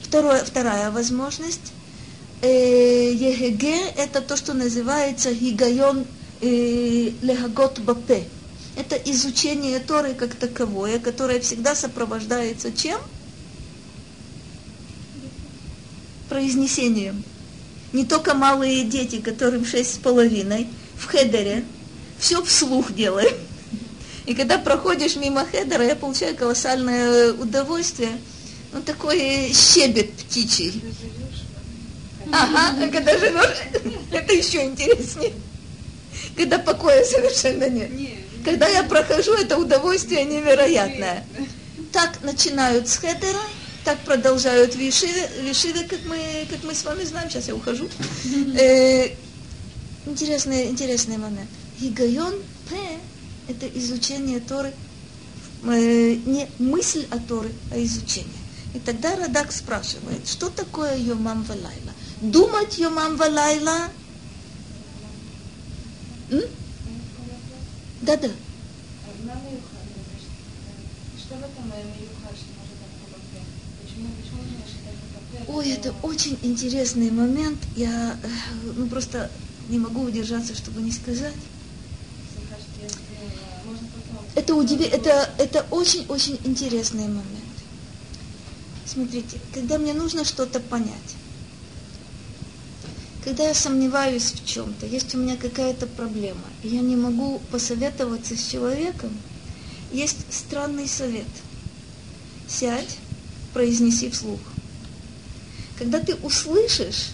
Второе, вторая возможность. Э, יהגה – это то, что называется הגיון э, להגות בפה. Это изучение Торы как таковое, которое всегда сопровождается чем? Произнесением. Не только малые дети, которым шесть с половиной, в хедере, все вслух делают и когда проходишь мимо хедера, я получаю колоссальное удовольствие. Ну, такой щебет птичий. Ага, а когда живешь, это еще интереснее. Когда покоя совершенно нет. Когда я прохожу, это удовольствие невероятное. Так начинают с хедера, так продолжают в ешиве, в ешиве как, мы, как мы с вами знаем. Сейчас я ухожу. Э, интересный, интересный момент. הגיון פה это изучение Торы, э, не мысль о Торе, а изучение. И тогда Радак спрашивает, что такое Йомам Валайла? Думать Йомам Валайла? Да-да. Ой, это очень интересный момент. Я э, ну, просто не могу удержаться, чтобы не сказать это, удиви... это, это очень-очень интересный момент. Смотрите, когда мне нужно что-то понять, когда я сомневаюсь в чем-то, есть у меня какая-то проблема, и я не могу посоветоваться с человеком, есть странный совет. Сядь, произнеси вслух. Когда ты услышишь,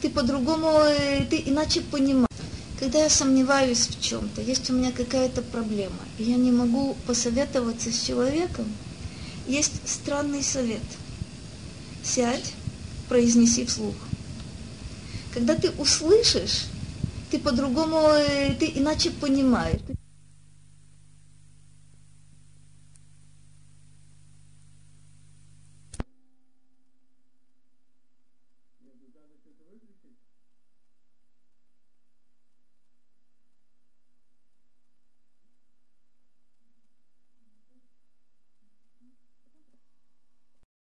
ты по-другому, э, ты иначе понимаешь. Когда я сомневаюсь в чем-то, есть у меня какая-то проблема, и я не могу посоветоваться с человеком, есть странный совет. Сядь, произнеси вслух. Когда ты услышишь, ты по-другому, э, ты иначе понимаешь.